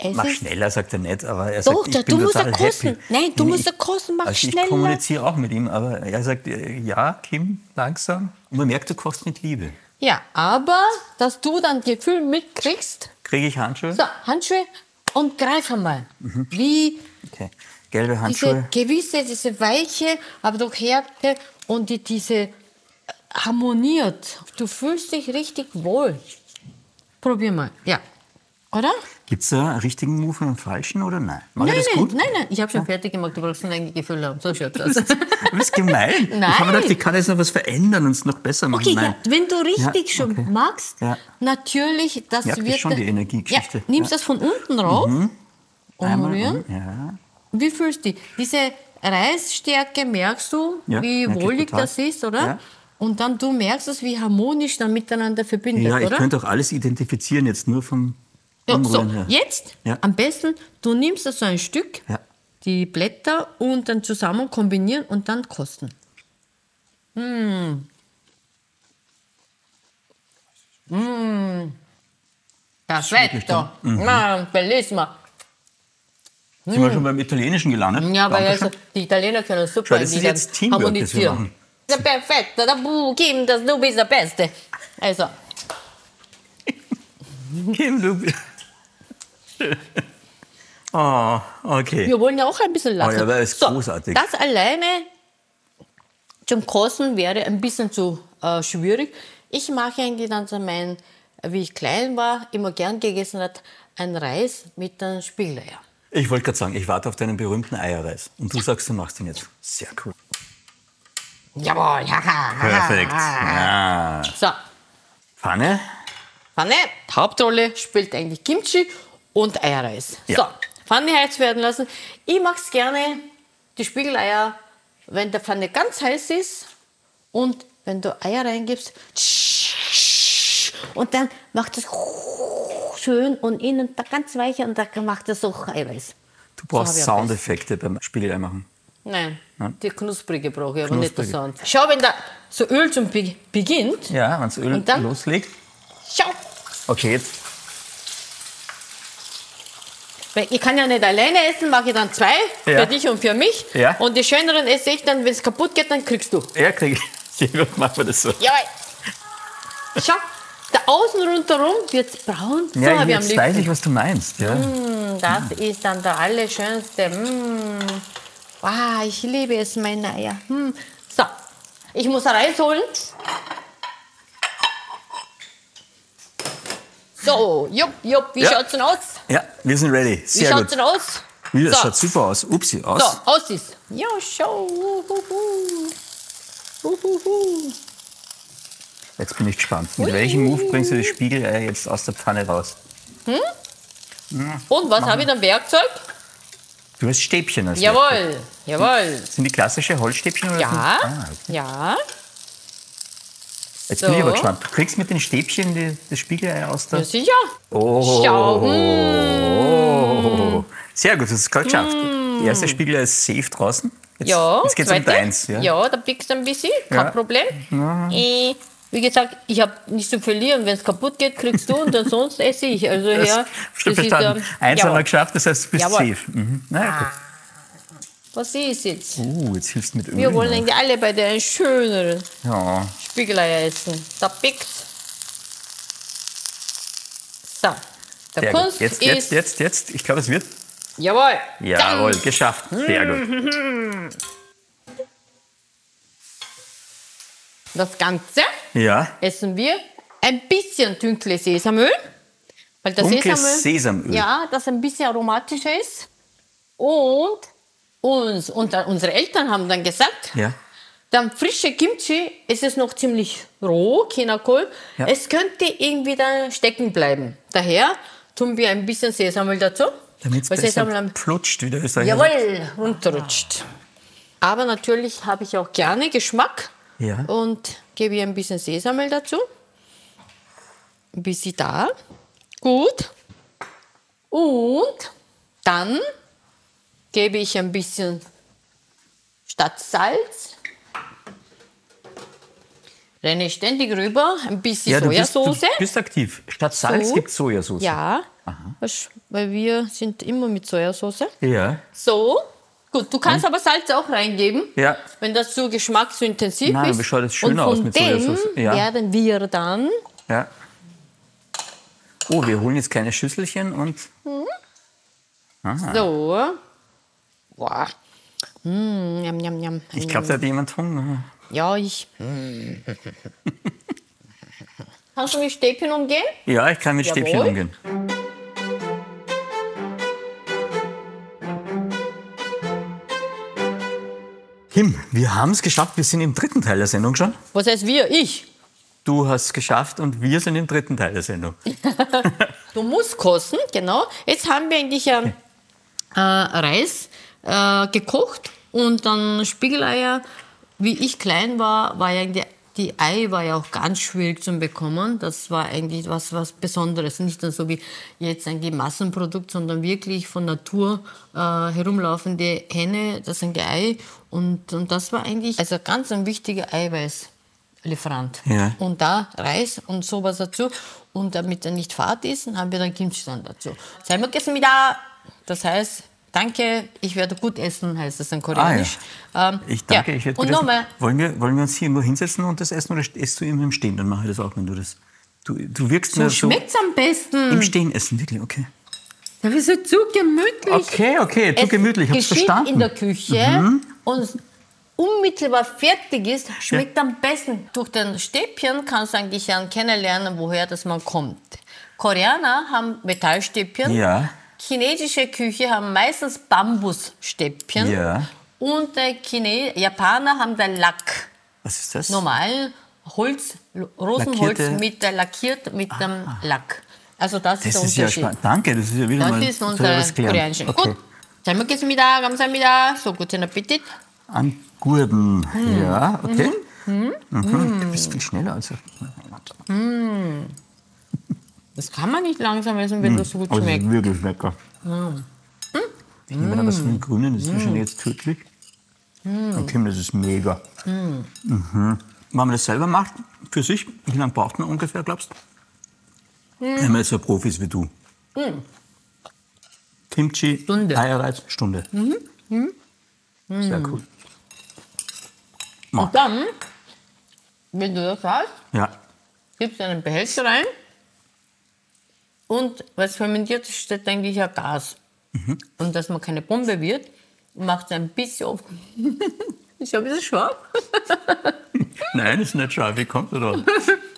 Speaker 2: Es
Speaker 1: Mach schneller, sagt er nicht, aber er
Speaker 2: Doch,
Speaker 1: sagt, ich bin
Speaker 2: du musst
Speaker 1: total
Speaker 2: ja kosten.
Speaker 1: happy.
Speaker 2: Nein, du musst
Speaker 1: ich-
Speaker 2: ja kosten, mach
Speaker 1: also
Speaker 2: schneller.
Speaker 1: Ich kommuniziere auch mit ihm, aber er sagt, äh, ja, Kim, langsam. Und man merkt, du kochst mit Liebe.
Speaker 2: Ja, aber dass du dann Gefühl mitkriegst,
Speaker 1: Kriege ich Handschuhe?
Speaker 2: so, Handschuhe und greif einmal. Wie
Speaker 1: Okay. Gelbe
Speaker 2: diese
Speaker 1: Handschuhe.
Speaker 2: gewisse, diese Weiche, aber doch Härte und die, diese harmoniert. Du fühlst dich richtig wohl. Probier mal, ja. Oder?
Speaker 1: Gibt es da einen richtigen Move und einen falschen oder nein? Mach
Speaker 2: nein,
Speaker 1: ich das
Speaker 2: nein,
Speaker 1: gut?
Speaker 2: nein, nein, ich habe schon fertig gemacht, du brauchst nur ein Gefühl haben. So schaut das.
Speaker 1: Du bist gemein. Ich habe
Speaker 2: Nein.
Speaker 1: gedacht, ich kann jetzt noch was verändern und es noch besser machen.
Speaker 2: Okay,
Speaker 1: nein.
Speaker 2: ja, wenn du richtig
Speaker 1: Ja,
Speaker 2: schon
Speaker 1: okay.
Speaker 2: magst,
Speaker 1: Ja.
Speaker 2: natürlich, das
Speaker 1: Merkt
Speaker 2: wird...
Speaker 1: schon die Energiegeschichte.
Speaker 2: Ja, nimmst
Speaker 1: Ja.
Speaker 2: das von unten rauf,
Speaker 1: Einmal,
Speaker 2: umrühren.
Speaker 1: um, ja.
Speaker 2: Wie fühlst du dich? Diese Reisstärke merkst du,
Speaker 1: Ja,
Speaker 2: wie wohlig das ist, oder? Und dann du merkst es, wie harmonisch dann miteinander verbindet,
Speaker 1: ja, ich
Speaker 2: oder?
Speaker 1: könnte auch alles identifizieren jetzt nur vom
Speaker 2: ja, so,
Speaker 1: her.
Speaker 2: jetzt
Speaker 1: Ja.
Speaker 2: am besten, du nimmst so ein Stück,
Speaker 1: Ja.
Speaker 2: die Blätter und dann zusammen kombinieren und dann kosten. Mmh. Mmh. Perfetto.
Speaker 1: Mhm.
Speaker 2: Mm, bellissimo.
Speaker 1: Sind wir schon beim Italienischen gelandet?
Speaker 2: Ja,
Speaker 1: Dankeschön.
Speaker 2: also, die Italiener können super
Speaker 1: Schau, das ist jetzt Teamwork,
Speaker 2: harmonisieren.
Speaker 1: Machen.
Speaker 2: Ja, perfetto, da bu, Kim, das, du bist der Beste. Also,
Speaker 1: Kim, du bist... Oh, okay.
Speaker 2: wir wollen ja auch ein bisschen lachen.
Speaker 1: Oh ja, aber ist großartig.
Speaker 2: Das alleine zum Kosten wäre ein bisschen zu äh, schwierig. Ich mache eigentlich dann so mein, wie ich klein war, immer gern gegessen hat, ein Reis mit einem Spiegeleier.
Speaker 1: Ich wollte gerade sagen, ich warte auf deinen berühmten Eierreis. Und du sagst, du machst ihn jetzt. Sehr cool.
Speaker 2: Jawohl, ja.
Speaker 1: Perfekt. Ja.
Speaker 2: So,
Speaker 1: Pfanne?
Speaker 2: Pfanne, Hauptrolle spielt eigentlich Kimchi und Eierreis.
Speaker 1: Ja.
Speaker 2: So, Pfanne heiß werden lassen. Ich mache es gerne, die Spiegeleier, wenn der Pfanne ganz heiß ist und wenn du Eier reingibst und dann macht es schön und innen ganz weich und dann macht es auch Eiweiß.
Speaker 1: Du brauchst
Speaker 2: So
Speaker 1: Soundeffekte beim Spiegelei machen.
Speaker 2: Nein,
Speaker 1: Nein?
Speaker 2: die knusprige brauche ich, aber nicht das
Speaker 1: Knusprige.
Speaker 2: Sound. Schau, wenn da so Öl zum Be beginnt,
Speaker 1: Ja, wenn das Öl
Speaker 2: dann?
Speaker 1: loslegt.
Speaker 2: schau,
Speaker 1: Okay, jetzt.
Speaker 2: Weil ich kann ja nicht alleine essen, mache ich dann zwei,
Speaker 1: Ja.
Speaker 2: für dich und für mich.
Speaker 1: Ja.
Speaker 2: Und die schöneren esse ich dann, wenn es kaputt geht, dann kriegst du.
Speaker 1: Ja, krieg ich. Sehr gut, machen wir das so.
Speaker 2: Jawohl. Schau, da außen rundherum wird es braun. So
Speaker 1: Ja, jetzt weiß ich, was du meinst. Ja.
Speaker 2: Das ist dann der allerschönste. Mm. Wow, ich liebe es, meine Eier. Mm. So, ich muss Reis holen. So, jupp, jupp, wie
Speaker 1: Ja.
Speaker 2: schaut's denn aus?
Speaker 1: ja, wir sind ready.
Speaker 2: Wie
Speaker 1: Sehr
Speaker 2: schaut's
Speaker 1: gut.
Speaker 2: denn aus?
Speaker 1: Wie, das
Speaker 2: so.
Speaker 1: schaut super aus. Upsi, aus.
Speaker 2: So, aus ist. Ja, schau. Uhuhu. Huhuhu.
Speaker 1: Jetzt bin ich gespannt. Mit welchem Move bringst du das Spiegelei jetzt aus der Pfanne raus?
Speaker 2: Und was habe ich dann Werkzeug?
Speaker 1: Du hast Stäbchen als Werkzeug.
Speaker 2: Jawohl, jawohl.
Speaker 1: Sind die klassische Holzstäbchen? Oder
Speaker 2: Ja,
Speaker 1: Ah,
Speaker 2: ja.
Speaker 1: jetzt bin ich aber
Speaker 2: So.
Speaker 1: gespannt. Du kriegst mit den Stäbchen die, das Spiegelei aus der...
Speaker 2: Ja, sicher.
Speaker 1: Oh.
Speaker 2: Schau.
Speaker 1: Oh. Sehr gut, das du gerade geschafft. Die erste Spiegelei ist safe draußen. Jetzt,
Speaker 2: Ja,
Speaker 1: jetzt geht's um
Speaker 2: zweite.
Speaker 1: deins. Ja?
Speaker 2: ja, da pickst du ein bisschen, kein
Speaker 1: Ja.
Speaker 2: Problem. Äh, wie gesagt, ich habe nichts zu verlieren. Wenn es kaputt geht, kriegst du und ansonsten esse ich. Also
Speaker 1: Das,
Speaker 2: ja, das ist,
Speaker 1: verstanden.
Speaker 2: ähm,
Speaker 1: Eins haben wir geschafft, das heißt, du bist
Speaker 2: Jawohl.
Speaker 1: safe. Mhm. Na ja, gut.
Speaker 2: Was ist jetzt?
Speaker 1: Uh, jetzt hilfst du mit Öl.
Speaker 2: Wir wollen eigentlich alle bei dir einen schöneren
Speaker 1: Ja.
Speaker 2: Spiegelei essen. Da pickt's. So, der
Speaker 1: Sehr
Speaker 2: Kunst.
Speaker 1: Jetzt,
Speaker 2: ist...
Speaker 1: jetzt, jetzt, jetzt. Ich glaube, es wird.
Speaker 2: Jawohl.
Speaker 1: Jawohl, geschafft. Sehr gut.
Speaker 2: Das Ganze
Speaker 1: Ja.
Speaker 2: essen wir ein bisschen dunkle Sesamöl. Weil das
Speaker 1: Dunkles
Speaker 2: Sesamöl,
Speaker 1: Sesamöl.
Speaker 2: Ja, das ein bisschen aromatischer ist. Und uns, und unsere Eltern haben dann gesagt,
Speaker 1: Ja.
Speaker 2: dann frische Kimchi, es ist noch ziemlich roh, Chinakohl.
Speaker 1: Ja.
Speaker 2: Es könnte irgendwie da stecken bleiben. Daher tun wir ein bisschen Sesamöl dazu.
Speaker 1: Damit es besser flutscht, wie der Österreicher
Speaker 2: Jawohl, runterrutscht. Aber natürlich habe ich auch gerne Geschmack
Speaker 1: Ja.
Speaker 2: und gebe ihr ein bisschen Sesamöl dazu. Ein bisschen da. Gut. Und dann gebe ich ein bisschen statt Salz. Renne ständig rüber, ein bisschen
Speaker 1: Ja, du bist, du
Speaker 2: Sojasauce.
Speaker 1: bist aktiv. Statt Salz
Speaker 2: So.
Speaker 1: gibt es Sojasauce.
Speaker 2: Ja, weißt, weil wir sind immer mit Sojasauce.
Speaker 1: Ja.
Speaker 2: So, gut, du kannst aber Salz auch reingeben,
Speaker 1: Ja.
Speaker 2: wenn das so Geschmack so intensiv
Speaker 1: Nein,
Speaker 2: ist.
Speaker 1: aber schaut das schön
Speaker 2: Und
Speaker 1: aus mit Sojasauce. Ja.
Speaker 2: werden wir dann
Speaker 1: ja. Oh, wir holen jetzt kleine Schüsselchen und.
Speaker 2: so. Boah. Mm, yum, yum, yum.
Speaker 1: Ich glaube, da hat jemand Hunger.
Speaker 2: Ja, ich. Kannst du mit Stäbchen umgehen?
Speaker 1: Ja, ich kann mit
Speaker 2: Jawohl.
Speaker 1: Stäbchen umgehen. Kim, wir haben es geschafft. Wir sind im dritten Teil der Sendung schon.
Speaker 2: Was heißt wir? Ich.
Speaker 1: Du hast es geschafft und wir sind im dritten Teil der Sendung.
Speaker 2: Du musst kosten, genau. Jetzt haben wir eigentlich äh, Reis äh, gekocht und dann Spiegeleier. Wie ich klein war, war ja die, Ei war ja auch ganz schwierig zu bekommen. Das war eigentlich was, was Besonderes. Nicht dann so wie jetzt ein Massenprodukt, sondern wirklich von Natur äh, herumlaufende Henne, das sind die Ei. Und, und das war eigentlich also ganz ein wichtiger Eiweißlieferant.
Speaker 1: Ja.
Speaker 2: Und da Reis und sowas dazu. Und damit er nicht fad ist, haben wir dann Kimchi dann dazu. Sei mal gegessen wieder. Das heißt, danke, ich werde gut essen, heißt das in Koreanisch. Ähm,
Speaker 1: Ich danke,
Speaker 2: ja.
Speaker 1: ich werde
Speaker 2: Und
Speaker 1: gut essen.
Speaker 2: nochmal,
Speaker 1: Wollen wir, wollen wir uns hier nur hinsetzen und das essen oder isst du immer im Stehen? Dann mache ich das auch, wenn du das. Du, du wirkst
Speaker 2: so
Speaker 1: mir so
Speaker 2: schmeckt's am besten.
Speaker 1: im Stehen essen, wirklich, okay.
Speaker 2: Ja, wir sind zu gemütlich.
Speaker 1: Okay, okay, zu
Speaker 2: Es
Speaker 1: gemütlich, hab's verstanden. Mhm.
Speaker 2: in der Küche und es unmittelbar fertig ist, schmeckt am besten. Durch den Stäbchen kannst du eigentlich kennenlernen, woher das mal kommt. Koreaner haben Metallstäbchen.
Speaker 1: Ja.
Speaker 2: Chinesische Küche haben meistens Bambusstäbchen.
Speaker 1: Ja.
Speaker 2: Und der Chine Japaner haben den Lack.
Speaker 1: Was ist das?
Speaker 2: Normal Holz, Rosenholz
Speaker 1: Lackierte-
Speaker 2: mit der lackiert mit dem Lack. Also das,
Speaker 1: Das
Speaker 2: ist der
Speaker 1: ist ja
Speaker 2: Unterschied.
Speaker 1: spannend. Danke, das ist ja wieder mal
Speaker 2: Das ist
Speaker 1: so
Speaker 2: unser
Speaker 1: was gelernt.
Speaker 2: koreanische.
Speaker 1: Okay.
Speaker 2: Gut, 잘 먹겠습니다. 감사합니다. So, guten Appetit.
Speaker 1: An Gurden.
Speaker 2: Hm.
Speaker 1: Ja, okay. Mhm. Du bist viel schneller als ich.
Speaker 2: Das kann man nicht langsam essen, wenn das so gut schmeckt.
Speaker 1: ist wirklich lecker. Ich nehme da was von den Grünen, das ist wahrscheinlich jetzt tödlich. Okay, das ist mega. Mhm. Wenn man das selber macht, für sich, wie lange braucht man ungefähr, glaubst du? Wenn man jetzt so Profis wie du. Kimchi,
Speaker 2: Stunde.
Speaker 1: Eierreis, Stunde. Sehr cool.
Speaker 2: Und dann, wenn du das hast,
Speaker 1: Ja,
Speaker 2: gibst du einen Behälter rein. Und was fermentiert ist, steht eigentlich ja Gas. Und dass man keine Bombe wird, macht es ein bisschen auf. ist ja ein bisschen scharf.
Speaker 1: nein, ist nicht scharf. Wie kommt er da?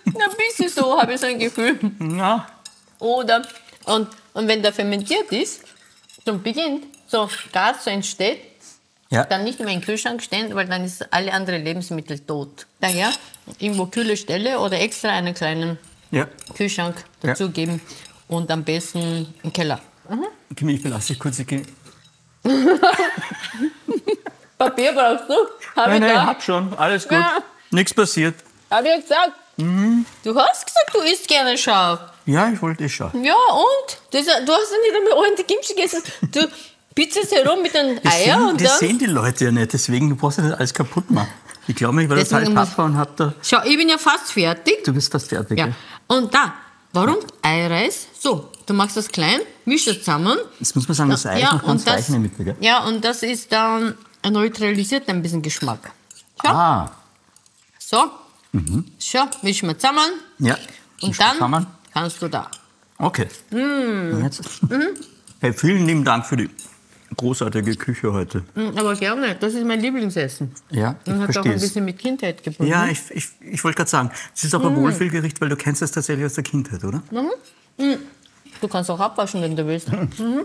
Speaker 2: Ein bisschen so, habe ich so ein Gefühl.
Speaker 1: Na,
Speaker 2: Oder, und, und wenn der fermentiert ist, zum Beginn so Gas so entsteht,
Speaker 1: Ja.
Speaker 2: Dann nicht mehr in den Kühlschrank stellen, weil dann ist alle anderen Lebensmittel tot. Daher irgendwo kühle Stelle oder extra einen kleinen
Speaker 1: Ja.
Speaker 2: Kühlschrank
Speaker 1: Ja.
Speaker 2: Und am besten im Keller.
Speaker 1: Kimi, ich belasse dich kurz. Ich geh-
Speaker 2: Papier brauchst du? Habe ich da?
Speaker 1: hab schon. Alles gut.
Speaker 2: Ja.
Speaker 1: Nichts passiert.
Speaker 2: Hab ich gesagt.
Speaker 1: Mhm.
Speaker 2: Du hast gesagt, du isst gerne scharf.
Speaker 1: Ja, ich wollte eh schauen.
Speaker 2: Ja, und? Das, du hast ja nicht einmal alte Kimchi gegessen. Du pizzast herum mit den
Speaker 1: Das,
Speaker 2: Eier
Speaker 1: sehen,
Speaker 2: und
Speaker 1: das
Speaker 2: dann...
Speaker 1: sehen die Leute ja nicht, deswegen du brauchst ja nicht alles kaputt machen. Ich glaube, ich war total
Speaker 2: Deswegen muss-
Speaker 1: Papa und hab da.
Speaker 2: Schau, ich bin ja fast fertig.
Speaker 1: Du bist fast fertig.
Speaker 2: Ja.
Speaker 1: gell?
Speaker 2: Und da, warum Eireis? So, du machst das klein, mischst es zusammen.
Speaker 1: Jetzt muss man sagen, das Ei ist noch ganz weich in der Mitte, gell?
Speaker 2: Ja, und das ist dann neutralisiert ein bisschen Geschmack. Schau,
Speaker 1: Ah,
Speaker 2: so. Schau, mischen wir zusammen.
Speaker 1: ja.
Speaker 2: Und dann
Speaker 1: man?
Speaker 2: kannst du da.
Speaker 1: Okay.
Speaker 2: Mm.
Speaker 1: Jetzt.
Speaker 2: Mhm.
Speaker 1: Hey, vielen lieben Dank für die großartige Küche heute.
Speaker 2: Mm, Aber gerne, das ist mein Lieblingsessen.
Speaker 1: Ja, ich
Speaker 2: Und hat auch ein bisschen mit Kindheit gebunden.
Speaker 1: Ja, ich, ich, ich wollte gerade sagen, es ist
Speaker 2: Mm.
Speaker 1: ein Wohlfühlgericht, weil du kennst es tatsächlich aus der Kindheit, oder?
Speaker 2: Du kannst auch abwaschen, wenn du willst. Mhm.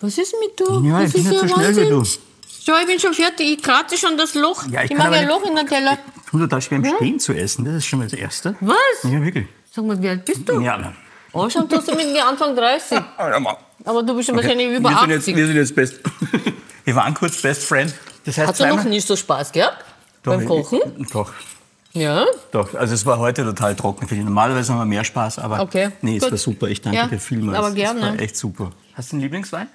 Speaker 2: Was ist mit du?
Speaker 1: Ja,
Speaker 2: das
Speaker 1: ich bin nicht so schnell wie du.
Speaker 2: Schau, ich bin schon fertig. Ich kratze schon das Loch.
Speaker 1: Ja, ich
Speaker 2: ich mache
Speaker 1: aber
Speaker 2: ein Loch in den Teller.
Speaker 1: Tut total schwer im Stehen zu essen, das ist schon mal das Erste.
Speaker 2: Was?
Speaker 1: Ja, wirklich.
Speaker 2: Sag mal, wie alt bist du?
Speaker 1: Ja.
Speaker 2: Oh, schon tust du mit mir Anfang 30. Aber du bist schon wahrscheinlich über
Speaker 1: wir, sind
Speaker 2: 80.
Speaker 1: jetzt, wir sind jetzt best. wir waren kurz Best Friend. Das heißt,
Speaker 2: Hast du noch nicht so Spaß gehabt
Speaker 1: Doch,
Speaker 2: beim Kochen?
Speaker 1: ich- Doch,
Speaker 2: Ja.
Speaker 1: doch. Also es war heute total trocken für dich. Normalerweise haben wir mehr Spaß, aber
Speaker 2: Okay,
Speaker 1: nee, es war super. Ich danke
Speaker 2: Ja,
Speaker 1: dir vielmals.
Speaker 2: aber
Speaker 1: Es
Speaker 2: gerne.
Speaker 1: war echt super. Hast du einen Lieblingswein?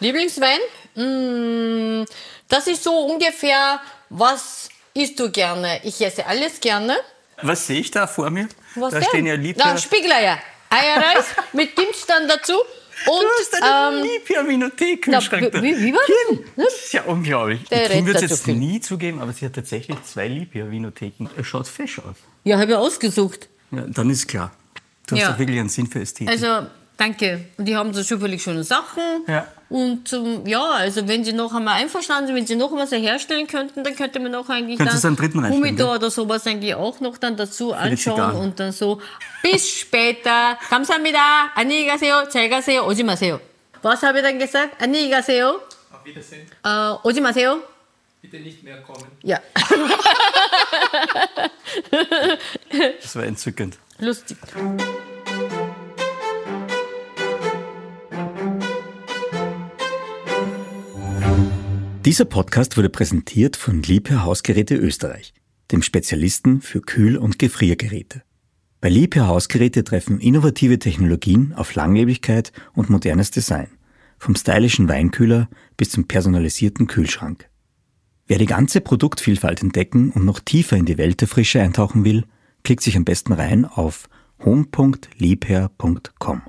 Speaker 2: Lieblingswein? Mm, das ist so ungefähr, was isst du gerne? Ich esse alles gerne.
Speaker 1: Was sehe ich da vor mir?
Speaker 2: Was
Speaker 1: da
Speaker 2: denn?
Speaker 1: stehen ja Liter.
Speaker 2: Na, Spiegeleier. Eierreis mit dann dazu. Und,
Speaker 1: du hast einen
Speaker 2: ähm,
Speaker 1: Liebherr-Vinothek-Kühlschrank.
Speaker 2: Na, wie- wie war
Speaker 1: Kim, Das ist ja unglaublich.
Speaker 2: Der
Speaker 1: Kim wird es jetzt
Speaker 2: so
Speaker 1: nie zugeben, aber sie hat tatsächlich zwei Liebherr-Vinotheken. Er schaut fesch aus.
Speaker 2: ja, habe ich ausgesucht.
Speaker 1: Ja, dann ist klar. Du hast
Speaker 2: Ja.
Speaker 1: doch wirklich einen Sinn für Ästhetik.
Speaker 2: Also, danke. Und die haben so zufällig schöne Sachen.
Speaker 1: Ja.
Speaker 2: Und ähm, ja, also wenn Sie noch einmal einverstanden sind, wenn Sie noch was herstellen könnten, dann könnte man auch eigentlich
Speaker 1: Könntest du
Speaker 2: dann
Speaker 1: einen dritten reinstellen,
Speaker 2: Humidor
Speaker 1: gell?
Speaker 2: oder sowas eigentlich auch noch dann dazu
Speaker 1: die
Speaker 2: anschauen
Speaker 1: Zigarren.
Speaker 2: und dann so bis später. 감사합니다. 안녕히 가세요. 잘 가세요. 오지 마세요. Was habe ich dann gesagt? 안녕히 가세요.
Speaker 3: Auf Wiedersehen.
Speaker 2: Äh, 오지 마세요.
Speaker 3: Bitte nicht mehr kommen.
Speaker 2: Ja,
Speaker 1: das war entzückend.
Speaker 2: lustig.
Speaker 1: Dieser Podcast wurde präsentiert von Liebherr Hausgeräte Österreich, dem Spezialisten für Kühl- und Gefriergeräte. Bei Liebherr Hausgeräte treffen innovative Technologien auf Langlebigkeit und modernes Design, vom stylischen Weinkühler bis zum personalisierten Kühlschrank. Wer die ganze Produktvielfalt entdecken und noch tiefer in die Welt der Frische eintauchen will, klickt sich am besten rein auf home.liebherr.com.